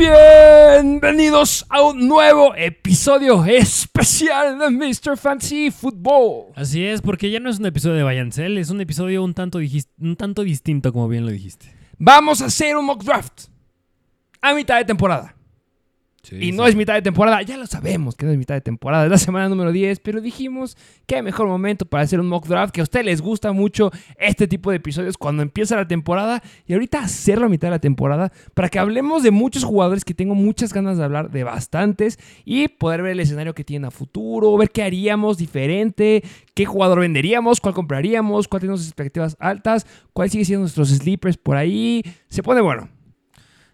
Bienvenidos a un nuevo episodio especial de Mr. Fantasy Football. Así es, porque ya no es un episodio de Vayancel, es un episodio un tanto, un tanto distinto, como bien lo dijiste. Vamos a hacer un mock draft a mitad de temporada. Y no es mitad de temporada, ya lo sabemos que no es mitad de temporada, es la semana número 10, pero dijimos que hay mejor momento para hacer un mock draft, que a ustedes les gusta mucho este tipo de episodios cuando empieza la temporada y ahorita hacerlo a mitad de la temporada para que hablemos de muchos jugadores que tengo muchas ganas de hablar de bastantes y poder ver el escenario que tienen a futuro, ver qué haríamos diferente, qué jugador venderíamos, cuál compraríamos, cuál tenemos expectativas altas, cuál sigue siendo nuestros sleepers por ahí. Se pone bueno.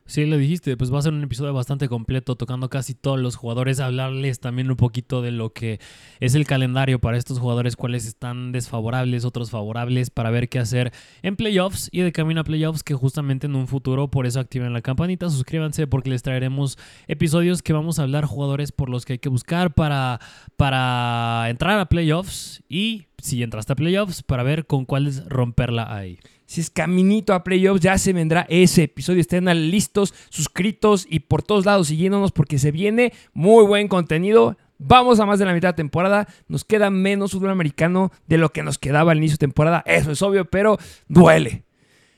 Sí, lo dijiste, pues va a ser un episodio bastante completo, tocando casi todos los jugadores, hablarles también un poquito de lo que es el calendario para estos jugadores, cuáles están desfavorables, otros favorables, para ver qué hacer en playoffs y de camino a playoffs, que justamente en un futuro, por eso activen la campanita, suscríbanse porque les traeremos episodios que vamos a hablar jugadores por los que hay que buscar para, para entrar a playoffs y si entraste a playoffs, para ver con cuáles romperla ahí. Si es caminito a playoffs, ya se vendrá ese episodio. Estén listos, suscritos y por todos lados siguiéndonos porque se viene muy buen contenido. Vamos a más de la mitad de temporada. Nos queda menos fútbol americano de lo que nos quedaba al inicio de temporada. Eso es obvio, pero duele.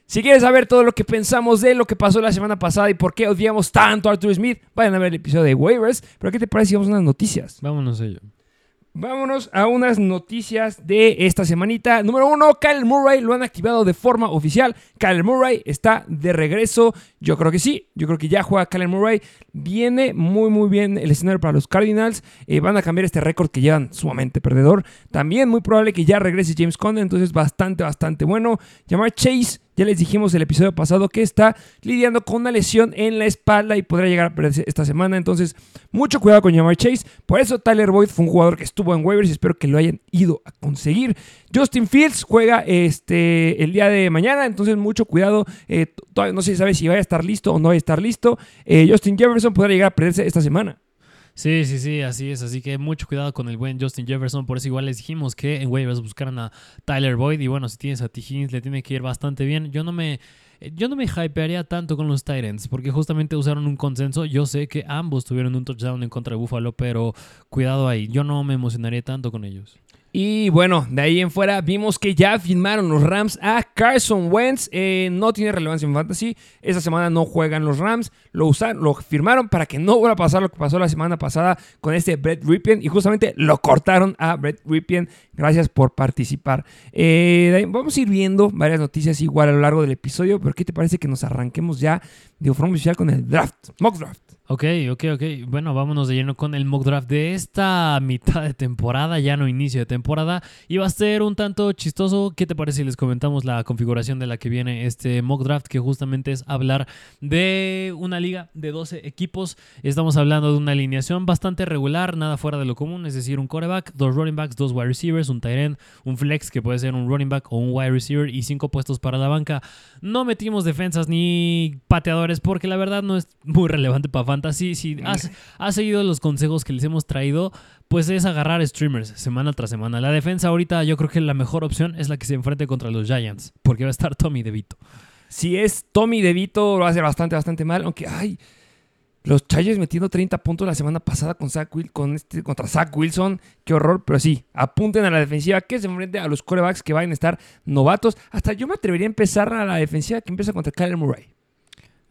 Si quieres saber todo lo que pensamos de lo que pasó la semana pasada y por qué odiamos tanto a Arthur Smith, vayan a ver el episodio de waivers. Pero ¿qué te parece si vamos a unas noticias? Vámonos a ello. Vámonos a unas noticias de esta semanita. Número uno, Kyle Murray lo han activado de forma oficial. Kyle Murray está de regreso. Yo creo que sí. Yo creo que ya juega Kyle Murray. Viene muy, muy bien el escenario para los Cardinals. Eh, van a cambiar este récord que llevan sumamente perdedor. También muy probable que ya regrese James Conner. Entonces, bastante, bastante bueno. Llamar Chase. Ya les dijimos el episodio pasado que está lidiando con una lesión en la espalda y podría llegar a perderse esta semana. Entonces, mucho cuidado con Jamar Chase. Por eso Tyler Boyd fue un jugador que estuvo en waivers y espero que lo hayan ido a conseguir. Justin Fields juega este, el día de mañana, entonces mucho cuidado. Eh, todavía no se sabe si va a estar listo o no va a estar listo. Eh, Justin Jefferson podrá llegar a perderse esta semana. Sí, sí, sí, así es. Así que mucho cuidado con el buen Justin Jefferson. Por eso igual les dijimos que en waivers buscaran a Tyler Boyd. Y bueno, si tienes a T. Higgins, le tiene que ir bastante bien. Yo no me... Yo no me hypearía tanto con los Titans porque justamente usaron un consenso. Yo sé que ambos tuvieron un touchdown en contra de Buffalo, pero cuidado ahí. Yo no me emocionaría tanto con ellos. Y bueno, de ahí en fuera vimos que ya firmaron los Rams a Carson Wentz. Eh, no tiene relevancia en fantasy. Esta semana no juegan los Rams. Lo lo firmaron para que no vuelva a pasar lo que pasó la semana pasada con este Brett Ripien. Y justamente lo cortaron a Brett Ripien. Gracias por participar. Eh, vamos a ir viendo varias noticias igual a lo largo del episodio. Pero ¿qué te parece que nos arranquemos ya de forma oficial con el draft? Mock draft. Ok, ok, ok. Bueno, vámonos de lleno con el mock draft de esta mitad de temporada, ya no inicio de temporada. Y va a ser un tanto chistoso. ¿Qué te parece si les comentamos la configuración de la que viene este mock draft? Que justamente es hablar de una liga de 12 equipos. Estamos hablando de una alineación bastante regular, nada fuera de lo común, es decir, un quarterback, dos running backs, dos wide receivers, un tight end, un flex que puede ser un running back o un wide receiver y cinco puestos para la banca. No metimos defensas ni pateadores porque la verdad no es muy relevante para fantasy. Si has, has seguido los consejos que les hemos traído, pues es agarrar streamers semana tras semana. La defensa ahorita yo creo que la mejor opción es la que se enfrente contra los Giants porque va a estar Tommy DeVito. Si es Tommy DeVito, lo hace bastante, bastante mal. Aunque, ay, los Chargers metiendo 30 puntos la semana pasada con Zach con este, contra Zach Wilson. Qué horror. Pero sí, apunten a la defensiva que se enfrente a los corebacks que van a estar novatos. Hasta yo me atrevería a empezar a la defensiva que empieza contra Kyler Murray.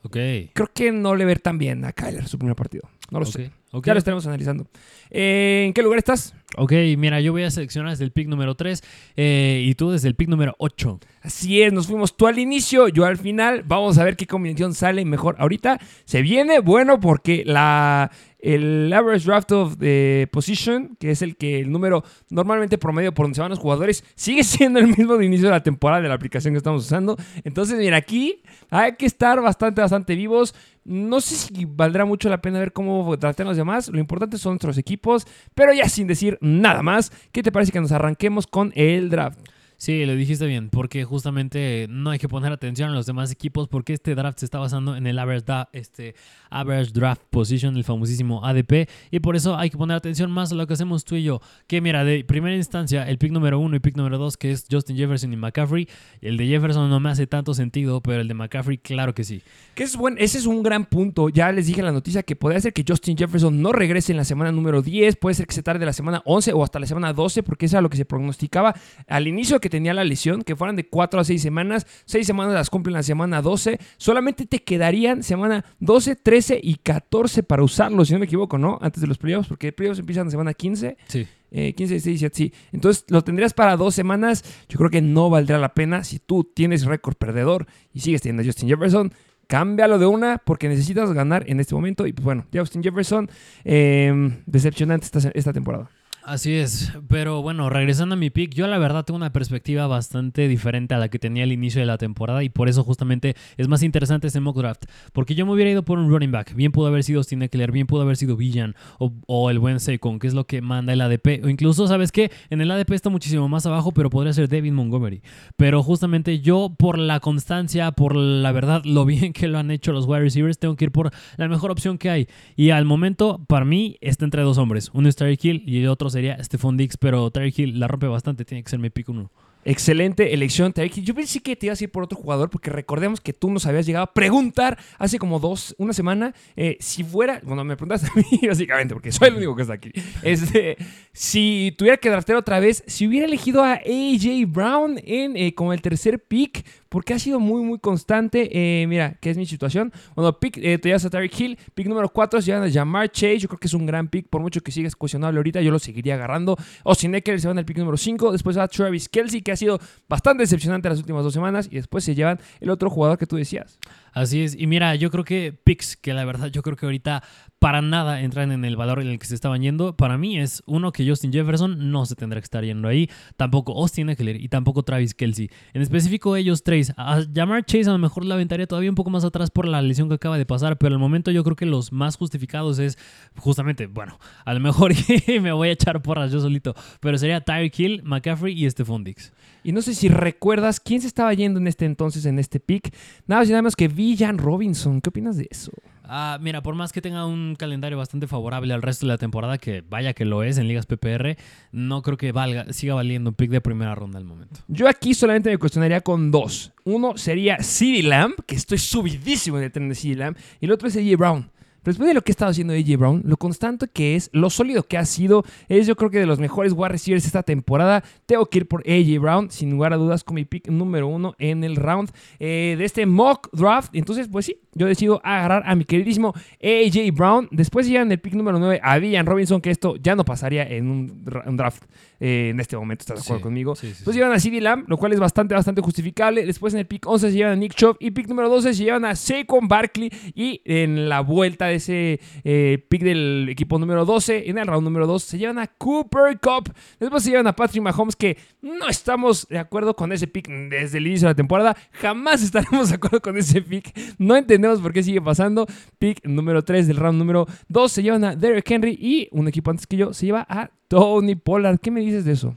Ok. Creo que no le ver tan bien a Kyler su primer partido. No lo sé. ok. Ya lo estaremos analizando. Eh, ¿En qué lugar estás? Ok, mira, yo voy a seleccionar desde el pick número 3 y tú desde el pick número 8. Así es, nos fuimos tú al inicio, yo al final. Vamos a ver qué combinación sale mejor. Ahorita se viene bueno porque la, el average draft of the position, que es el que el número normalmente promedio por donde se van los jugadores, sigue siendo el mismo de inicio de la temporada de la aplicación que estamos usando. Entonces, mira, aquí hay que estar bastante, bastante vivos. No sé si valdrá mucho la pena ver cómo tratan los demás. Lo importante son nuestros equipos. Pero ya sin decir nada más, ¿qué te parece que nos arranquemos con el draft? Sí, lo dijiste bien, porque justamente no hay que poner atención a los demás equipos porque este draft se está basando en el average, este, average draft position, el famosísimo ADP, y por eso hay que poner atención más a lo que hacemos tú y yo. Que mira, de primera instancia, el pick número uno y pick número dos, que es Justin Jefferson y McCaffrey, el de Jefferson no me hace tanto sentido, pero el de McCaffrey, claro que sí. Que es buen, ese es un gran punto. Ya les dije la noticia que podría ser que Justin Jefferson no regrese en la semana número 10, puede ser que se tarde la semana 11 o hasta la semana 12, porque eso era lo que se prognosticaba al inicio que tenía la lesión, que fueran de 4 a 6 semanas. 6 semanas las cumplen la semana 12. Solamente te quedarían semana 12, 13 y 14 para usarlo, si no me equivoco, ¿no? Antes de los playoffs, porque playoffs empiezan la semana 15. Sí. Eh, 15, 16, 17, sí. Entonces lo tendrías para dos semanas. Yo creo que no valdrá la pena si tú tienes récord perdedor y sigues teniendo a Justin Jefferson. Cámbialo de una porque necesitas ganar en este momento. Y pues bueno, Justin Jefferson, eh, decepcionante esta, esta temporada. Así es, pero bueno, regresando a mi pick, yo la verdad tengo una perspectiva bastante diferente a la que tenía al inicio de la temporada y por eso justamente es más interesante este mock draft, porque yo me hubiera ido por un running back, bien pudo haber sido Austin Eckler, bien pudo haber sido Villan o, el buen Saquon, que es lo que manda el ADP, o incluso, ¿sabes qué? En el ADP está muchísimo más abajo, pero podría ser David Montgomery, pero justamente yo por la constancia, por la verdad, lo bien que lo han hecho los wide receivers, tengo que ir por la mejor opción que hay y al momento, para mí, está entre dos hombres, uno es Tyreek Hill y el otro sería Stephon Dix, pero Tyreek Hill la rompe bastante, tiene que ser mi pick uno. Excelente elección, Tyreek Yo pensé que te ibas a ir por otro jugador porque recordemos que tú nos habías llegado a preguntar hace como dos, una semana, eh, si fuera, bueno, me preguntaste a mí básicamente porque soy el único que está aquí, este, si tuviera que draftear otra vez, si hubiera elegido a AJ Brown en eh, como el tercer pick, porque ha sido muy, muy constante. Eh, mira, ¿qué es mi situación? Bueno, pick, te llevas a Tyreek Hill, pick número 4 se llaman a Jamar Chase, yo creo que es un gran pick, por mucho que sigas cuestionable ahorita, yo lo seguiría agarrando. Austin Eckler se van al pick número 5, después va Travis Kelsey, que ha sido bastante decepcionante las últimas dos semanas y después se llevan el otro jugador que tú decías. Así es. Y mira, yo creo que Pix, que la verdad yo creo que ahorita para nada entran en el valor en el que se estaban yendo, para mí es uno que Justin Jefferson no se tendrá que estar yendo ahí, tampoco Austin Eckler y tampoco Travis Kelsey. En específico ellos tres. A llamar Chase a lo mejor la aventaría todavía un poco más atrás por la lesión que acaba de pasar, pero al momento yo creo que los más justificados es justamente, bueno, a lo mejor me voy a echar porras yo solito, pero sería Tyreek Hill, McCaffrey y Stephon Dix. Y no sé si recuerdas quién se estaba yendo en este entonces, en este pick. Nada más y nada menos que Villan Robinson. ¿Qué opinas de eso? Ah, mira, por más que tenga un calendario bastante favorable al resto de la temporada, que vaya que lo es en ligas PPR, no creo que valga, siga valiendo un pick de primera ronda al momento. Yo aquí solamente me cuestionaría con dos. Uno sería CD Lamb, que estoy subidísimo en el tren de CD Lamb, y el otro es AJ Brown después de lo que ha estado haciendo AJ Brown, lo constante que es, lo sólido que ha sido, es yo creo que de los mejores wide receivers esta temporada. Tengo que ir por AJ Brown, sin lugar a dudas, con mi pick número uno en el round eh, de este mock draft. Entonces, pues sí, yo decido agarrar a mi queridísimo AJ Brown. Después llegan el pick número 9 a Villan Robinson, que esto ya no pasaría en un, draft eh, en este momento, ¿estás de acuerdo conmigo? Sí, Después llevan a CD Lamb, lo cual es bastante, bastante justificable. Después en el pick 11 se llevan a Nick Chubb y pick número 12 se llevan a Saquon Barkley y en la vuelta de ese eh, pick del equipo número 12, en el round número 2, se llevan a Cooper Cup. Después se llevan a Patrick Mahomes, que no estamos de acuerdo con ese pick desde el inicio de la temporada. Jamás estaremos de acuerdo con ese pick. No entendemos por qué sigue pasando. Pick número 3 del round número 2 se llevan a Derrick Henry y un equipo antes que yo se lleva a Tony Pollard. ¿Qué me dices de eso?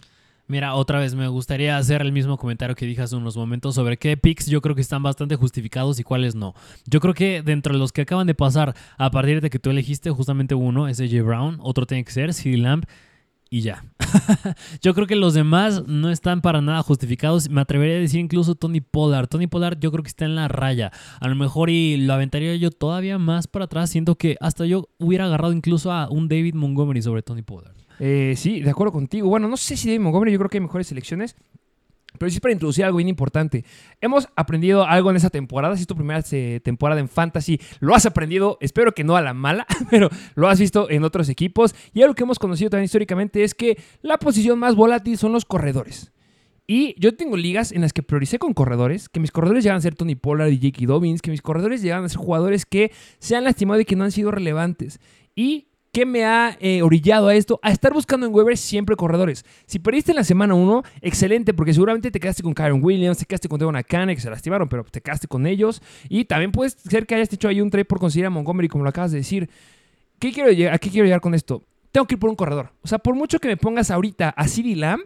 Mira, otra vez me gustaría hacer el mismo comentario que dije hace unos momentos sobre qué picks yo creo que están bastante justificados y cuáles no. Yo creo que dentro de los que acaban de pasar, a partir de que tú elegiste justamente uno, es AJ Brown, otro tiene que ser CD Lamb y ya. yo creo que los demás no están para nada justificados. Me atrevería a decir incluso Tony Pollard. Tony Pollard yo creo que está en la raya. A lo mejor y lo aventaría yo todavía más para atrás. Siento que hasta yo hubiera agarrado incluso a un David Montgomery sobre Tony Pollard. Eh, sí, de acuerdo contigo. Bueno, no sé si David Montgomery, yo creo que hay mejores selecciones. Pero sí para introducir algo bien importante. Hemos aprendido algo en esa temporada. Si es tu primera eh, temporada en Fantasy, lo has aprendido, espero que no a la mala, pero lo has visto en otros equipos. Y algo que hemos conocido también históricamente es que la posición más volátil son los corredores. Y yo tengo ligas en las que prioricé con corredores, que mis corredores llegan a ser Tony Pollard y Jakey Dobbins, que mis corredores llegan a ser jugadores que se han lastimado y que no han sido relevantes. Y ¿Qué me ha eh, orillado a esto? A estar buscando en Weber siempre corredores. Si perdiste en la semana 1, excelente, porque seguramente te quedaste con Kyron Williams, te quedaste con Devon Akane, que se lastimaron, pero te quedaste con ellos. Y también puede ser que hayas hecho ahí un trade por considerar a Montgomery, como lo acabas de decir. ¿Qué quiero ¿A qué quiero llegar con esto? Tengo que ir por un corredor. O sea, por mucho que me pongas ahorita a CD Lamb,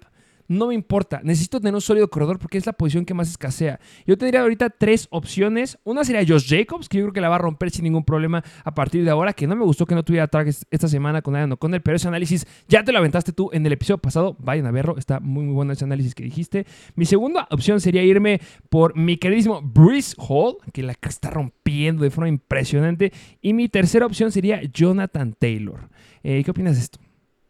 no me importa. Necesito tener un sólido corredor porque es la posición que más escasea. Yo tendría ahorita tres opciones. Una sería Josh Jacobs, que yo creo que la va a romper sin ningún problema a partir de ahora, que no me gustó que no tuviera targets esta semana con Adam O'Connell, pero ese análisis ya te lo aventaste tú en el episodio pasado. Vayan a verlo, está muy, muy bueno ese análisis que dijiste. Mi segunda opción sería irme por mi queridísimo Bruce Hall, que la está rompiendo de forma impresionante. Y mi tercera opción sería Jonathan Taylor. Eh, ¿Qué opinas de esto?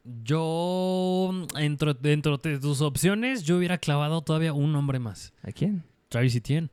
Yo, dentro, dentro de tus opciones, yo hubiera clavado todavía un nombre más. ¿A quién? Travis Etienne.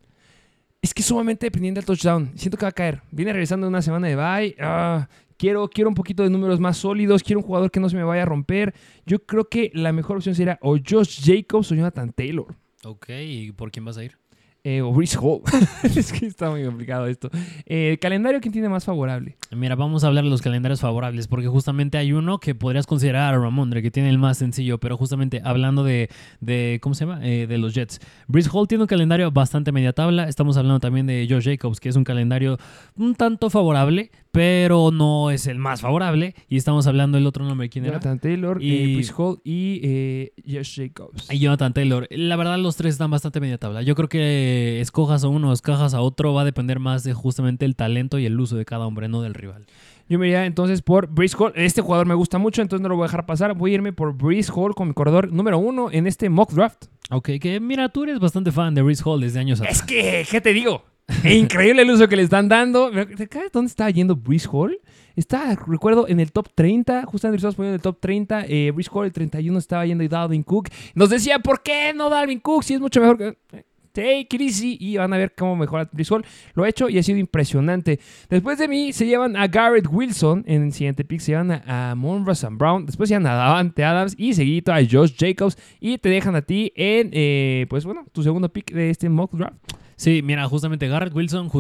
Es que sumamente dependiente del touchdown. Siento que va a caer. Viene regresando una semana de bye. Ah, quiero, quiero un poquito de números más sólidos. Quiero un jugador que no se me vaya a romper. Yo creo que la mejor opción sería o Josh Jacobs o Jonathan Taylor. Ok, ¿y por quién vas a ir? Eh, o Hall. es que está muy complicado esto. Eh, ¿Calendario quién tiene más favorable? Mira, vamos a hablar de los calendarios favorables, porque justamente hay uno que podrías considerar a Ramondre, que tiene el más sencillo, pero justamente hablando de, de ¿cómo se llama? Eh, de los Jets. Brice Hall tiene un calendario bastante media tabla. Estamos hablando también de Josh Jacobs, que es un calendario un tanto favorable, pero no es el más favorable. Y estamos hablando del otro nombre, ¿quién era? Jonathan Taylor, Y- eh, Brice Hall y eh, Josh Jacobs. Y Jonathan Taylor. La verdad, los tres están bastante media tabla. Yo creo que escojas a uno o escojas a otro va a depender más de justamente el talento y el uso de cada hombre, no del rival. Yo me iría entonces por Brice Hall. Este jugador me gusta mucho, entonces no lo voy a dejar pasar. Voy a irme por Brice Hall con mi corredor número uno en este mock draft. Ok, que mira, tú eres bastante fan de Reese Hall desde años atrás. Es que, ¿qué te digo? Increíble el uso que le están dando. ¿Te acuerdas dónde estaba yendo Brice Hall? Está, recuerdo, en el top 30. Justamente estábamos poniendo en el top 30. Eh, Brice Hall, el 31, estaba yendo y Dalvin Cook. Nos decía, ¿por qué no Dalvin Cook? Si es mucho mejor que... Take it y van a ver cómo mejora Brice Hall. Lo ha hecho y ha sido impresionante. Después de mí se llevan a Garrett Wilson. En el siguiente pick se llevan a, a St. Brown. Después se llevan a Davante Adams y seguidito a Josh Jacobs. Y te dejan a ti en, eh, pues bueno, tu segundo pick de este mock draft. Sí, mira, justamente Garrett Wilson,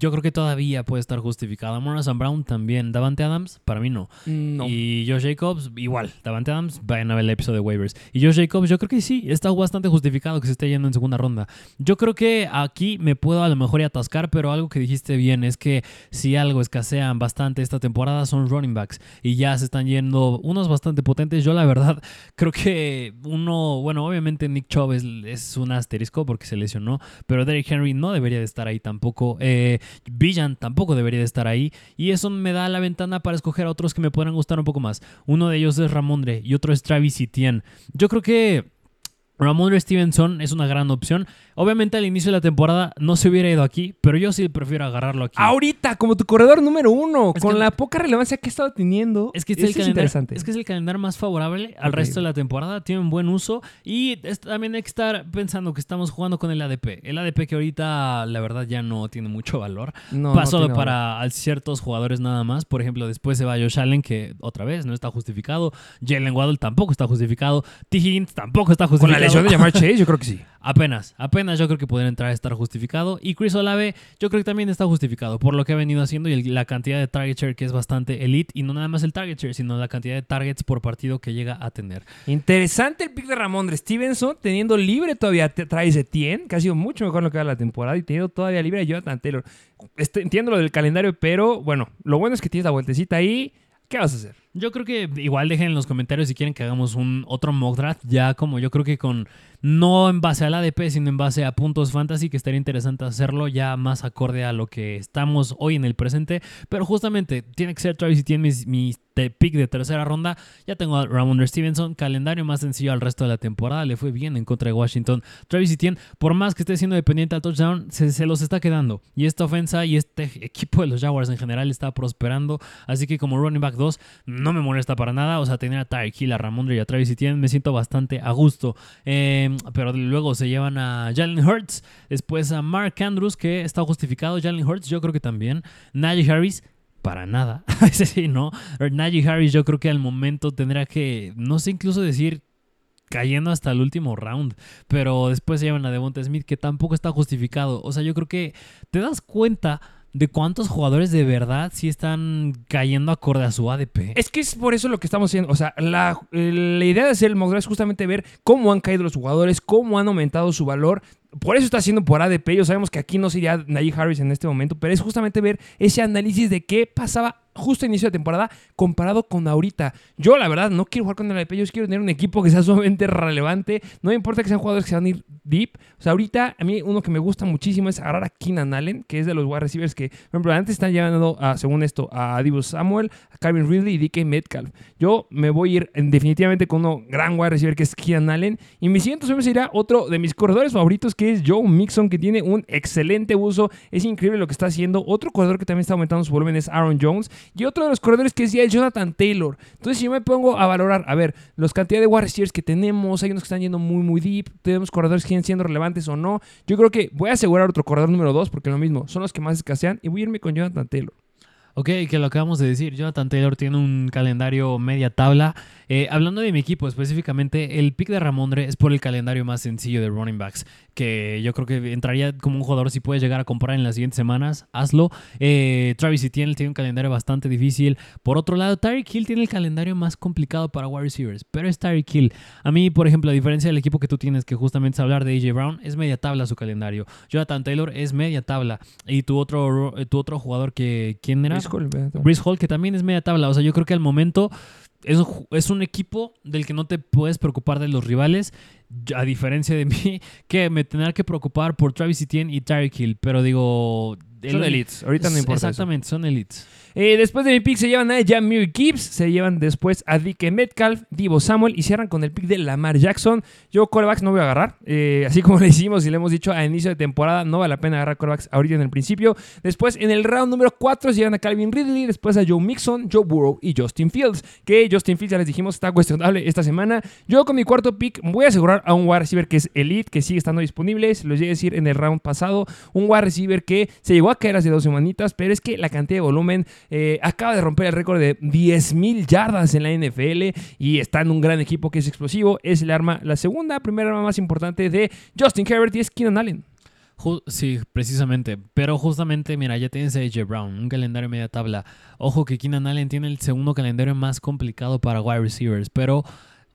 yo creo que todavía puede estar justificado. Morrison Brown también. Davante Adams, para mí no. No. Y Josh Jacobs, igual. Davante Adams, vayan a ver el episodio de waivers. Y Josh Jacobs, yo creo que sí, está bastante justificado que se esté yendo en segunda ronda. Yo creo que aquí me puedo a lo mejor atascar, pero algo que dijiste bien es que si algo escasean bastante esta temporada son running backs. Y ya se están yendo unos bastante potentes. Yo la verdad creo que uno, bueno, obviamente Nick Chubb es, es un asterisco porque se lesionó, pero Derrick Henry no debería de estar ahí tampoco. Eh, Villan tampoco debería de estar ahí. Y eso me da la ventana para escoger a otros que me puedan gustar un poco más. Uno de ellos es Ramondre y otro es Travis Etienne. Yo creo que Ramondre Stevenson es una gran opción. Obviamente al inicio de la temporada no se hubiera ido aquí, pero yo sí prefiero agarrarlo aquí. Ahorita, como tu corredor número uno, Es con la poca relevancia que ha estado teniendo. Es que es, eso el calendario, interesante. es que es el calendario más favorable al resto de la temporada. Tiene un buen uso. Y es- también hay que estar pensando que estamos jugando con el ADP. El ADP que ahorita, la verdad, ya no tiene mucho valor. No, no Pasó tiene para ciertos jugadores nada más. Por ejemplo, después se va Josh Allen, que otra vez no está justificado. Jalen Waddle tampoco está justificado. T. Higgins tampoco está justificado. Lesión de Jamar Chase, yo creo que sí. Apenas, apenas yo creo que podría entrar a estar justificado. Y Chris Olave, yo creo que también está justificado por lo que ha venido haciendo y el- la cantidad de target share que es bastante elite. Y no nada más el target share, sino la cantidad de targets por partido que llega a tener. Interesante el pick de Ramondre Stevenson, teniendo libre todavía Travis Etienne, que ha sido mucho mejor lo que va la temporada, y teniendo todavía libre a Jonathan Taylor. Este, entiendo lo del calendario, pero bueno, lo bueno es que tienes la vueltecita ahí. ¿Qué vas a hacer? Yo creo que igual dejen en los comentarios si quieren que hagamos un otro mock draft. Ya como yo creo que con no en base al ADP, sino en base a puntos fantasy, que estaría interesante hacerlo ya más acorde a lo que estamos hoy en el presente. Pero justamente tiene que ser Travis y tiene pick de tercera ronda. Ya tengo a Ramondre Stevenson, calendario más sencillo al resto de la temporada. Le fue bien en contra de Washington. Travis Etienne, por más que esté siendo dependiente al touchdown, se, se los está quedando. Y esta ofensa y este equipo de los Jaguars en general está prosperando. Así que como running back 2, no me molesta para nada. O sea, tener a Tyreek Hill, a Ramondre y a Travis Etienne, me siento bastante a gusto. Eh, pero luego se llevan a Jalen Hurts, después a Mark Andrews, que está justificado. Jalen Hurts, yo creo que también. Najee Harris, para nada. Ese sí, no. Najee Harris, yo creo que al momento tendrá que, no sé, incluso decir cayendo hasta el último round, pero después se llevan a Devonta Smith que tampoco está justificado. O sea, yo creo que te das cuenta de cuántos jugadores de verdad sí están cayendo acorde a su ADP. Es que es por eso lo que estamos haciendo. O sea, la, idea de hacer el mock es justamente ver cómo han caído los jugadores, cómo han aumentado su valor. Por eso está haciendo por ADP. Ya sabemos que aquí no sería Najee Harris en este momento, pero es justamente ver ese análisis de qué pasaba justo a inicio de temporada comparado con ahorita. Yo, la verdad, no quiero jugar con el ADP. Yo quiero tener un equipo que sea sumamente relevante. No me importa que sean jugadores que se van a ir deep. O sea, ahorita a mí uno que me gusta muchísimo es agarrar a Keenan Allen, que es de los wide receivers que, por ejemplo, antes están llevando, según esto, a Divo Samuel, a Calvin Ridley y DK Metcalf. Yo me voy a ir definitivamente con uno gran wide receiver que es Keenan Allen. Y mi siguiente opción sería otro de mis corredores favoritos que es Joe Mixon, que tiene un excelente uso. Es increíble lo que está haciendo. Otro corredor que también está aumentando su volumen es Aaron Jones. Y otro de los corredores que decía es Jonathan Taylor. Entonces, si yo me pongo a valorar, a ver, los cantidad de receivers que tenemos, hay unos que están yendo muy, muy deep, tenemos corredores que siguen siendo relevantes o no. Yo creo que voy a asegurar otro corredor número 2, porque lo mismo, son los que más escasean, y voy a irme con Jonathan Taylor. Ok, que lo acabamos de decir, Jonathan Taylor tiene un calendario media tabla. Eh, hablando de mi equipo específicamente, el pick de Ramondre es por el calendario más sencillo de running backs, que yo creo que entraría como un jugador si puedes llegar a comprar en las siguientes semanas, hazlo. Eh, Travis Etienne tiene un calendario bastante difícil. Por otro lado, Tyreek Hill tiene el calendario más complicado para wide receivers, pero es Tyreek Hill. A mí, por ejemplo, a diferencia del equipo que tú tienes, que justamente es hablar de AJ Brown, es media tabla su calendario. Jonathan Taylor es media tabla. Y tu otro, tu otro jugador que, ¿quién era? Brice Hall, que también es media tabla. O sea, yo creo que al momento es, es, un equipo del que no te puedes preocupar de los rivales, a diferencia de mí, que me tener que preocupar por Travis Etienne y Tyreek Hill. Pero digo... Son elites, ahorita no importa. Exactamente, son elites. Eh, después de mi pick se llevan a Jamir Gibbs, se llevan después a Dike Metcalf, Divo Samuel y cierran con el pick de Lamar Jackson. Yo corebacks no voy a agarrar, eh, así como le hicimos y le hemos dicho a inicio de temporada, no vale la pena agarrar corebacks ahorita en el principio. Después en el round número 4 se llevan a Calvin Ridley, después a Joe Mixon, Joe Burrow y Justin Fields, que Justin Fields ya les dijimos está cuestionable esta semana. Yo con mi cuarto pick voy a asegurar a un wide receiver que es elite, que sigue estando disponible, se los llegué a decir en el round pasado, un wide receiver que se llegó a caer hace dos semanitas, pero es que la cantidad de volumen eh, acaba de romper el récord de 10.000 yardas en la NFL y está en un gran equipo que es explosivo. Es el arma, la segunda, primera arma más importante de Justin Herbert y es Keenan Allen. Sí, precisamente. Pero justamente, mira, ya tienes a AJ Brown, un calendario media tabla. Ojo que Keenan Allen tiene el segundo calendario más complicado para wide receivers, pero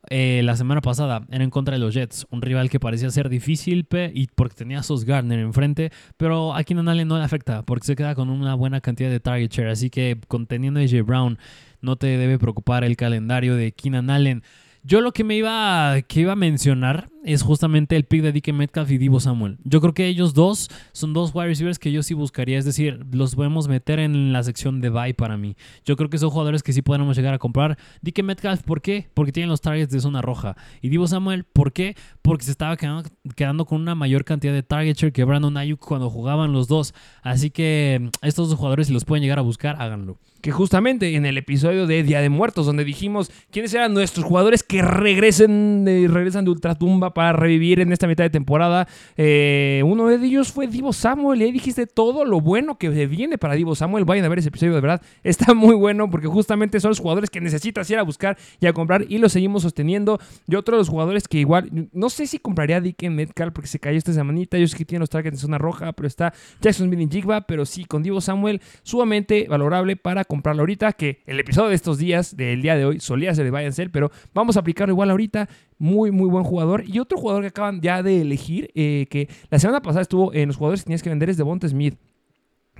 eh, la semana pasada era en contra de los Jets, un rival que parecía ser difícil y porque tenía a Sos Gardner enfrente, pero a Keenan Allen no le afecta porque se queda con una buena cantidad de target share, así que conteniendo a AJ Brown no te debe preocupar el calendario de Keenan Allen. Yo lo que me iba, que iba a mencionar es justamente el pick de DK Metcalf y Divo Samuel. Yo creo que ellos dos son dos wide receivers que yo sí buscaría. Es decir, los podemos meter en la sección de buy para mí. Yo creo que son jugadores que sí podemos llegar a comprar. DK Metcalf, ¿por qué? Porque tienen los targets de zona roja. Y Divo Samuel, ¿por qué? Porque se estaba quedando, con una mayor cantidad de target share que Brandon Ayuk cuando jugaban los dos. Así que mm, estos dos jugadores, si los pueden llegar a buscar, háganlo. Que justamente en el episodio de Día de Muertos, donde dijimos quiénes eran nuestros jugadores que regresen de, regresan de ultratumba para revivir en esta mitad de temporada. Eh, uno de ellos fue Divo Samuel. Y ahí dijiste todo lo bueno que viene para Divo Samuel. Vayan a ver ese episodio, de verdad. Está muy bueno porque justamente son los jugadores que necesitas ir a buscar y a comprar y lo seguimos sosteniendo. Y otro de los jugadores que igual, no sé si compraría a Dick Metcalf porque se cayó esta semanita. Yo sé que tiene los targets en zona roja, pero está Jackson Smith Jigba. Pero sí, con Divo Samuel, sumamente valorable para comprarlo ahorita. Que el episodio de estos días, del día de hoy, solía ser de Buy and pero vamos a aplicarlo igual ahorita. Muy, muy buen jugador. Y otro jugador que acaban ya de elegir, eh, que la semana pasada estuvo en los jugadores que tenías que vender, es Devonta Smith.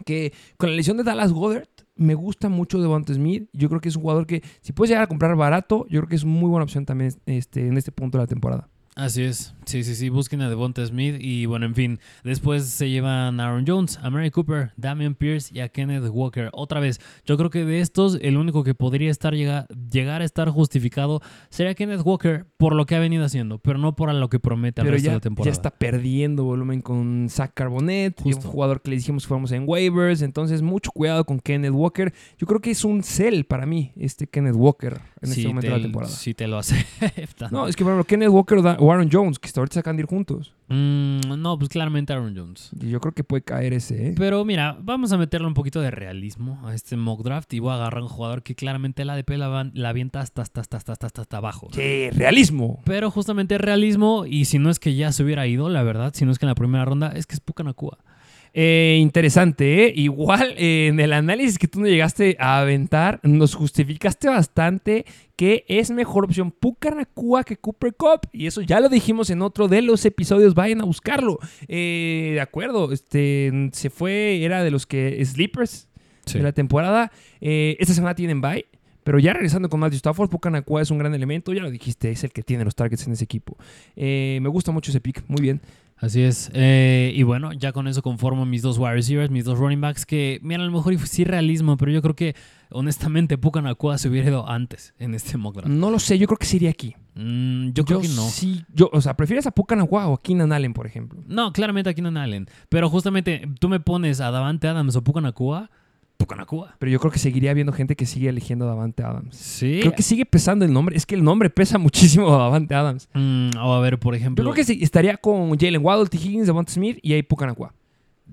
Que con la lesión de Dallas Goddard, me gusta mucho Devonta Smith. Yo creo que es un jugador que, si puedes llegar a comprar barato, yo creo que es muy buena opción también este, en este punto de la temporada. Así es, sí, sí, sí, busquen a Devonta Smith y bueno, en fin, después se llevan a Aaron Jones, a Mary Cooper, Damian Pierce y a Kenneth Walker. Otra vez, yo creo que de estos el único que podría estar llegar a estar justificado sería Kenneth Walker por lo que ha venido haciendo, pero no por lo que promete al resto de la temporada. Ya está perdiendo volumen con Zach Carbonet, un jugador que le dijimos que fuéramos en waivers, entonces mucho cuidado con Kenneth Walker. Yo creo que es un sell para mí este Kenneth Walker en este momento de la temporada. Sí te lo acepta. No, es que por ejemplo, Kenneth Walker da o Aaron Jones, que ahorita se acaban de ir juntos. Mm, no, pues claramente Aaron Jones. Y yo creo que puede caer ese, ¿eh? Pero mira, vamos a meterle un poquito de realismo a este mock draft y voy a agarrar un jugador que claramente la ADP la, la avienta hasta, hasta, hasta, hasta, hasta, hasta abajo. Sí, realismo. Pero justamente realismo, y si no es que ya se hubiera ido, la verdad, si no es que en la primera ronda, es que es Puka Nakua. Eh, interesante, ¿eh? Igual eh, en el análisis que tú no llegaste a aventar, nos justificaste bastante que es mejor opción Pucanacua que Cooper Cup. Y eso ya lo dijimos en otro de los episodios. Vayan a buscarlo. Eh, de acuerdo, este se fue, era de los que sleepers Sí. de la temporada. Esta semana tienen bye. Pero ya regresando con Matthew Stafford, Pucanacua es un gran elemento. Ya lo dijiste, es el que tiene los targets en ese equipo. Me gusta mucho ese pick. Muy bien. Así es. Eh, y bueno, ya con eso conformo mis dos wide receivers, mis dos running backs, que, mira, a lo mejor sí realismo, pero yo creo que, honestamente, Pucanacua se hubiera ido antes en este mock draft. No lo sé, yo creo que sería aquí. Mm, yo creo que no. Sí, yo, o sea, ¿prefieres a Pucanacua o a Keenan Allen, por ejemplo? No, claramente aquí no Allen. Pero justamente tú me pones a Davante Adams o Pucanacua, Pucanacua. Pero yo creo que seguiría habiendo gente que sigue eligiendo a Davante Adams. Sí. Creo que sigue pesando el nombre. Es que el nombre pesa muchísimo a Davante Adams. Mm, o a ver, por Yo ejemplo. creo que sí, estaría con Jalen Waddle, T. Higgins, Devonta Smith y ahí Pucanacua.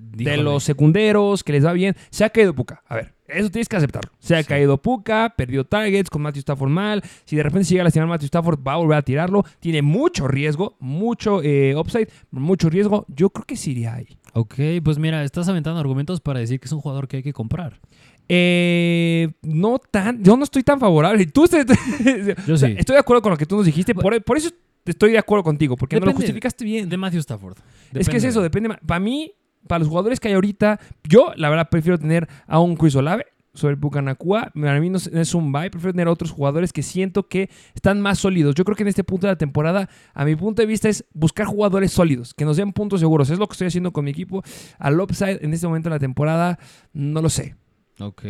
De los secunderos, que les va bien. Se ha caído Puka. A ver, eso tienes que aceptarlo. Se ha Sí. caído Puka, perdió targets con Matthew Stafford mal. Si de repente se llega a lastimar Matthew Stafford, va a volver a tirarlo. Tiene mucho riesgo, mucho eh, upside, mucho riesgo. Yo creo que sí iría ahí. Ok, pues mira, estás aventando argumentos para decir que es un jugador que hay que comprar. Eh, no tan, yo no estoy tan favorable. Tú Yo o sea, sí. estoy de acuerdo con lo que tú nos dijiste. Por, por eso estoy de acuerdo contigo, porque no lo Depende justificaste bien. De Matthew Stafford. es que es eso, depende. Para mí, para los jugadores que hay ahorita, yo la verdad prefiero tener a un Chris Olave sobre el Bucanacua. Para mí no es un bye. Prefiero tener a otros jugadores que siento que están más sólidos. Yo creo que en este punto de la temporada, a mi punto de vista, es buscar jugadores sólidos, que nos den puntos seguros. Es lo que estoy haciendo con mi equipo. Al upside, en este momento de la temporada, no lo sé. Ok.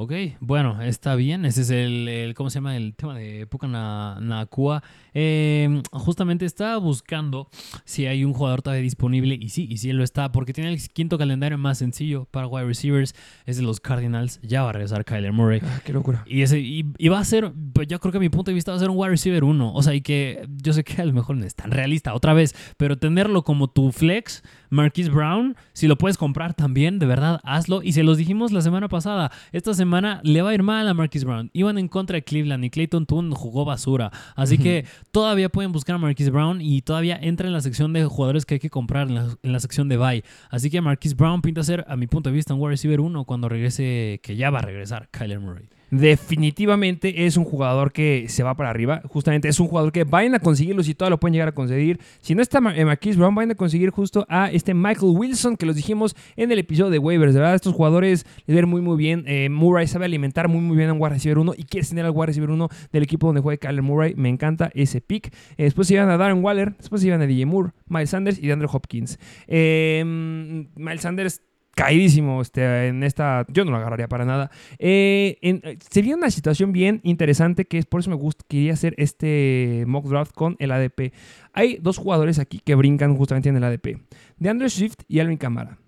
Ok, bueno, está bien. Ese es el, el- ¿cómo se llama? El tema de Pucanacua. Eh, justamente estaba buscando si hay un jugador todavía disponible. Y sí, y sí lo está, porque tiene el quinto calendario más sencillo para wide receivers. Es de los Cardinals. Ya va a regresar Kyler Murray. Ah, qué locura. Y, ese, y, y va a ser, pues yo creo que a mi punto de vista va a ser un wide receiver 1. O sea, y que yo sé que a lo mejor no es tan realista otra vez, pero tenerlo como tu flex, Marquise Brown, si lo puedes comprar también, de verdad, hazlo. Y se los dijimos la semana pasada. Esta semana le va a ir mal a Marquise Brown. Iban en contra de Cleveland y Clayton Tune jugó basura. Así que todavía pueden buscar a Marquise Brown y todavía entra en la sección de jugadores que hay que comprar en la, en la sección de buy. Así que Marquise Brown pinta ser, a mi punto de vista, un wide receiver 1 cuando regrese, que ya va a regresar Kyler Murray. Definitivamente es un jugador que se va para arriba. Justamente es un jugador que vayan a conseguirlo si todavía lo pueden llegar a conseguir. Si no está eh, Marquise Brown, vayan a conseguir justo a este Michael Wilson que los dijimos en el episodio de waivers. De verdad, estos jugadores les ven muy, muy bien. Eh, Murray sabe alimentar muy, muy bien a un wide receiver 1 y quieres tener al wide receiver 1 del equipo donde juegue Kyler Murray. Me encanta ese pick. Eh, después se iban a Darren Waller, después se iban a DJ Moore, Miles Sanders y DeAndre Hopkins. Mm, Miles Sanders caídísimo este, en esta. Yo no lo agarraría para nada. Eh, en- eh, sería una situación bien interesante que es por eso me gusta, quería hacer este mock draft con el ADP. Hay dos jugadores aquí que brincan justamente en el ADP: de Andrew Swift y Alvin Kamara.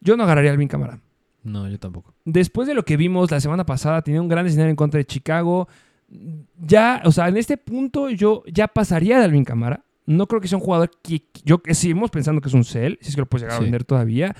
Yo no agarraría a Alvin Kamara. No, yo tampoco. Después de lo que vimos la semana pasada, tenía un gran escenario en contra de Chicago. Ya, o sea, en este punto yo ya pasaría de Alvin Kamara. No creo que sea un jugador que yo que seguimos pensando que es un sell, si es que lo puedes llegar a vender todavía.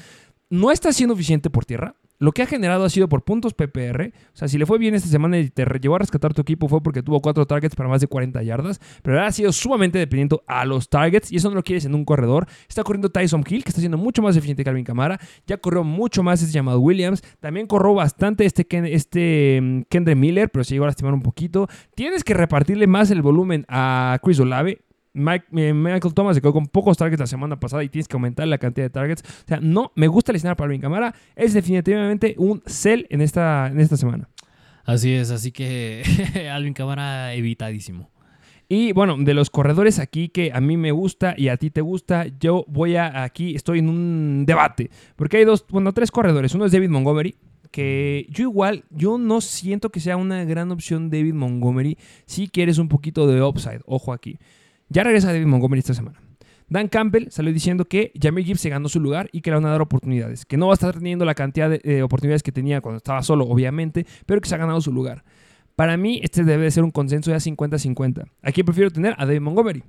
No está siendo eficiente por tierra. Lo que ha generado ha sido por puntos PPR. O sea, si le fue bien esta semana y te llevó a rescatar tu equipo fue porque tuvo cuatro targets para más de 40 yardas. Pero ha sido sumamente dependiente a los targets y eso no lo quieres en un corredor. Está corriendo Tyson Hill, que está siendo mucho más eficiente que Alvin Kamara. Ya corrió mucho más este llamado Williams. También corrió bastante este, Ken- este mm, Miller, pero se llegó a lastimar un poquito. Tienes que repartirle más el volumen a Chris Olave. Mike- eh, Michael Thomas se quedó con pocos targets la semana pasada y tienes que aumentar la cantidad de targets. O sea, no me gusta el escenario para Alvin Kamara. Es definitivamente un sell en esta, en esta semana. Así es, así que Alvin Cámara evitadísimo. Y bueno, de los corredores aquí que a mí me gusta y a ti te gusta, yo voy a aquí, estoy en un debate. Porque hay dos, bueno, tres corredores. Uno es David Montgomery, que yo igual, yo no siento que sea una gran opción David Montgomery si quieres un poquito de upside. Ojo aquí. Ya regresa David Montgomery esta semana. Dan Campbell salió diciendo que Jamir Gibbs se ganó su lugar y que le van a dar oportunidades. Que no va a estar teniendo la cantidad de eh, oportunidades que tenía cuando estaba solo, obviamente, pero que se ha ganado su lugar. Para mí, este debe de ser un consenso ya 50-50. Aquí prefiero tener a David Montgomery.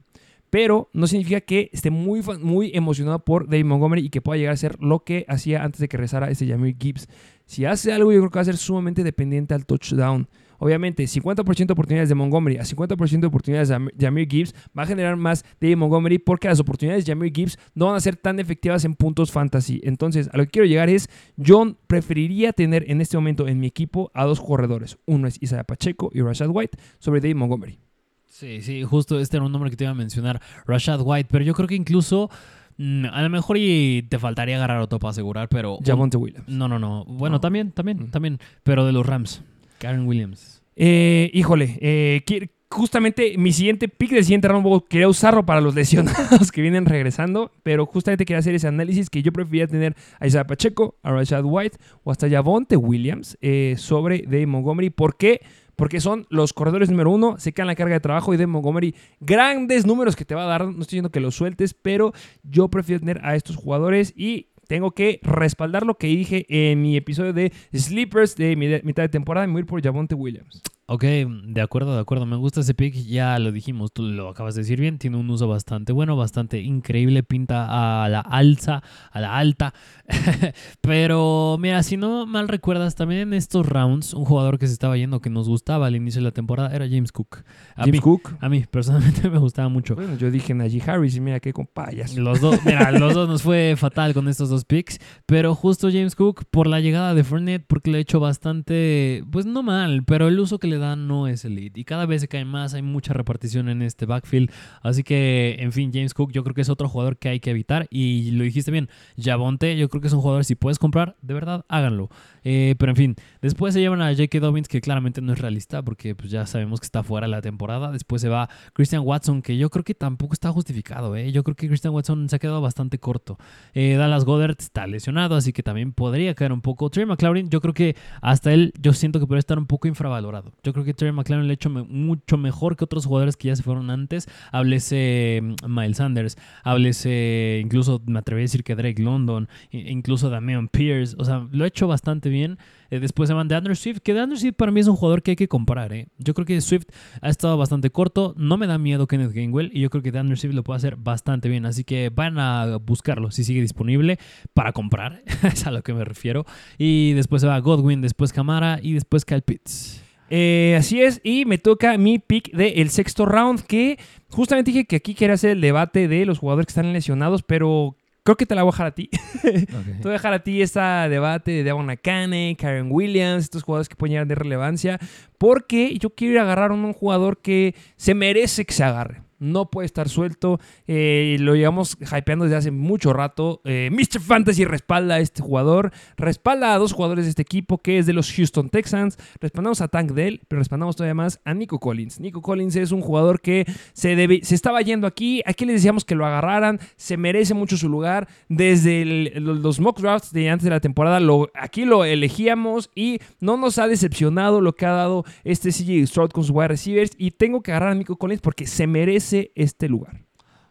Pero no significa que esté muy, muy emocionado por David Montgomery y que pueda llegar a ser lo que hacía antes de que rezara este Jamir Gibbs. Si hace algo, yo creo que va a ser sumamente dependiente al touchdown. Obviamente 50% de oportunidades de Montgomery a 50% de oportunidades de Am- Jameer Gibbs va a generar más de Montgomery porque las oportunidades de Jameer Gibbs no van a ser tan efectivas en puntos fantasy. Entonces, a lo que quiero llegar es, yo preferiría tener en este momento en mi equipo a dos corredores. Uno es Isaiah Pacheco y Rashad White sobre David Montgomery. Sí, sí, justo este era un nombre que te iba a mencionar, Rashad White, pero yo creo que incluso mm, a lo mejor y te faltaría agarrar otro para asegurar, pero... Javonte Williams. No, no, no. Bueno, No. también, también, Mm. también, pero de los Rams. Karen Williams. Eh, híjole, eh, justamente mi siguiente pick del siguiente round quería usarlo para los lesionados que vienen regresando, pero justamente quería hacer ese análisis que yo preferiría tener a Isaiah Pacheco, a Rashad White o hasta Javonte Williams eh, sobre Dave Montgomery. ¿Por qué? Porque son los corredores número uno, se quedan la carga de trabajo y Dave Montgomery, grandes números que te va a dar, no estoy diciendo que los sueltes, pero yo prefiero tener a estos jugadores y tengo que respaldar lo que dije en mi episodio de Sleepers de mi- mitad de temporada y me voy por Javonte Williams. Ok, de acuerdo, de acuerdo. Me gusta ese pick, ya lo dijimos, tú lo acabas de decir bien. Tiene un uso bastante bueno, bastante increíble, pinta a la alza, a la alta. Pero mira, si no mal recuerdas, también en estos rounds, un jugador que se estaba yendo que nos gustaba al inicio de la temporada era James Cook. A, James mí, Cook. a mí personalmente me gustaba mucho. Bueno, yo dije Najee Harris y mira qué compayas. Los dos, mira, los dos nos fue fatal con estos dos picks, pero justo James Cook por la llegada de Fournette, porque le ha hecho bastante, pues no mal, pero el uso que le dan no es elite y cada vez se cae más, hay mucha repartición en este backfield, así que, en fin, James Cook yo creo que es otro jugador que hay que evitar y lo dijiste bien, Javonte yo creo que es un jugador si puedes comprar, de verdad, háganlo. Eh, pero en fin, después se llevan a J.K. Dobbins, que claramente no es realista porque pues, ya sabemos que está fuera de la temporada. Después se va Christian Watson, que yo creo que tampoco está justificado. ¿eh? Yo creo que Christian Watson se ha quedado bastante corto. Eh, Dallas Goddard está lesionado, así que también podría caer un poco. Trey McLaurin, yo creo que hasta él, yo siento que puede estar un poco infravalorado. Yo creo que Trey McLaurin le ha hecho mucho mejor que otros jugadores que ya se fueron antes. Háblese mm, Miles Sanders, háblese incluso, me atrevería a decir que Drake London, incluso Damian Pierce. O sea, lo ha hecho bastante bien. Eh, después se van de Andrew Swift, que de Andrew Swift para mí es un jugador que hay que comparar. ¿eh? Yo creo que Swift ha estado bastante corto. No me da miedo Kenneth Gainwell y yo creo que de Andrew Swift lo puede hacer bastante bien. Así que van a buscarlo si sigue disponible para comprar. es a lo que me refiero. Y después se va Godwin, después Camara y después Kyle Pitts. Eh, así es, y me toca mi pick del sexto round, que justamente dije que aquí quería hacer el debate de los jugadores que están lesionados, pero creo que te la voy a dejar a ti. Te voy a dejar a ti este debate de Devon Akane, Karen Williams, estos jugadores que pueden llegar de relevancia, porque yo quiero ir a agarrar a un jugador que se merece que se agarre. No puede estar suelto. eh, lo llevamos hypeando desde hace mucho rato. Eh, Mr. Fantasy respalda a este jugador. Respalda a dos jugadores de este equipo que es de los Houston Texans. Respaldamos a Tank Dell, pero respaldamos todavía más a Nico Collins. Nico Collins es un jugador que se, debe, se estaba yendo aquí. Aquí les decíamos que lo agarraran. Se merece mucho su lugar. Desde los, mock drafts de antes de la temporada, aquí lo elegíamos y no nos ha decepcionado lo que ha dado este CJ Stroud con sus wide receivers. Y tengo que agarrar a Nico Collins porque se merece este lugar.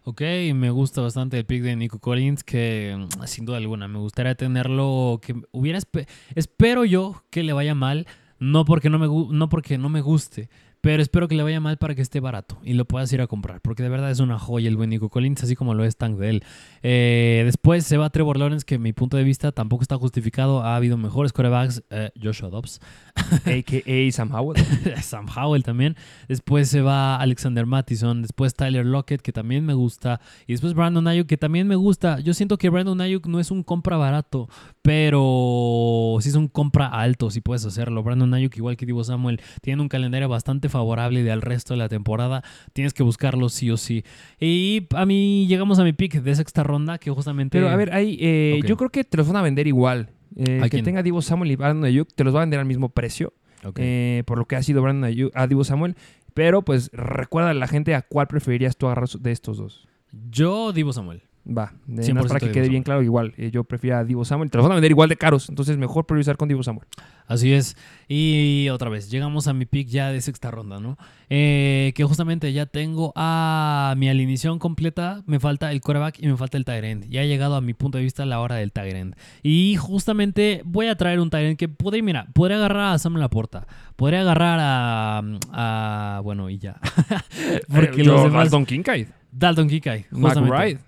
Ok, me gusta bastante el pick de Nico Collins, que mm, sin duda alguna me gustaría tenerlo, que hubiera, espe- espero yo que le vaya mal, no porque no me, no porque no me guste, pero espero que le vaya mal para que esté barato y lo puedas ir a comprar, porque de verdad es una joya el buen Nico Collins, así como lo es Tank de él. Eh, después se va Trevor Lawrence, que en mi punto de vista tampoco está justificado, ha habido mejores quarterbacks, eh, Joshua Dobbs, a.k.a. Sam Howell. Sam Howell también. Después se va Alexander Mattison. Después Tyler Lockett, que también me gusta. Y después Brandon Ayuk, que también me gusta. Yo siento que Brandon Ayuk no es un compra barato, pero sí es un compra alto, si puedes hacerlo. Brandon Ayuk, igual que Divo Samuel, tiene un calendario bastante favorable del resto de la temporada. Tienes que buscarlo sí o sí. Y a mí llegamos a mi pick de sexta ronda, que justamente... Pero a ver, ahí, eh, yo creo que te los van a vender igual. Eh, ¿A que quién? tenga Divo Samuel y Brandon Ayuk, te los va a vender al mismo precio. Eh, por lo que ha sido Brandon Ayuk a Divo Samuel. Pero pues recuerda a la gente a cuál preferirías tú agarrar de estos dos. Yo, Divo Samuel. Va, de, 100% nada más para que Divo quede Samuel. bien claro, igual. eh, yo prefiero a Divo Samuel. Te los van a vender igual de caros. Entonces mejor priorizar con Divo Samuel. Así es. Y otra vez, llegamos a mi pick ya de sexta ronda, ¿no? Eh, que justamente ya tengo a mi alineación completa. Me falta el coreback y me falta el tight end. Ya ha llegado a mi punto de vista la hora del tight end. Y justamente voy a traer un tight end que podría, mira, podría agarrar a Sam Laporta. Podría agarrar a. a bueno, y ya. Porque Eh, los demás. Dalton Kincaid. Dalton Kikai. Justamente. McBride.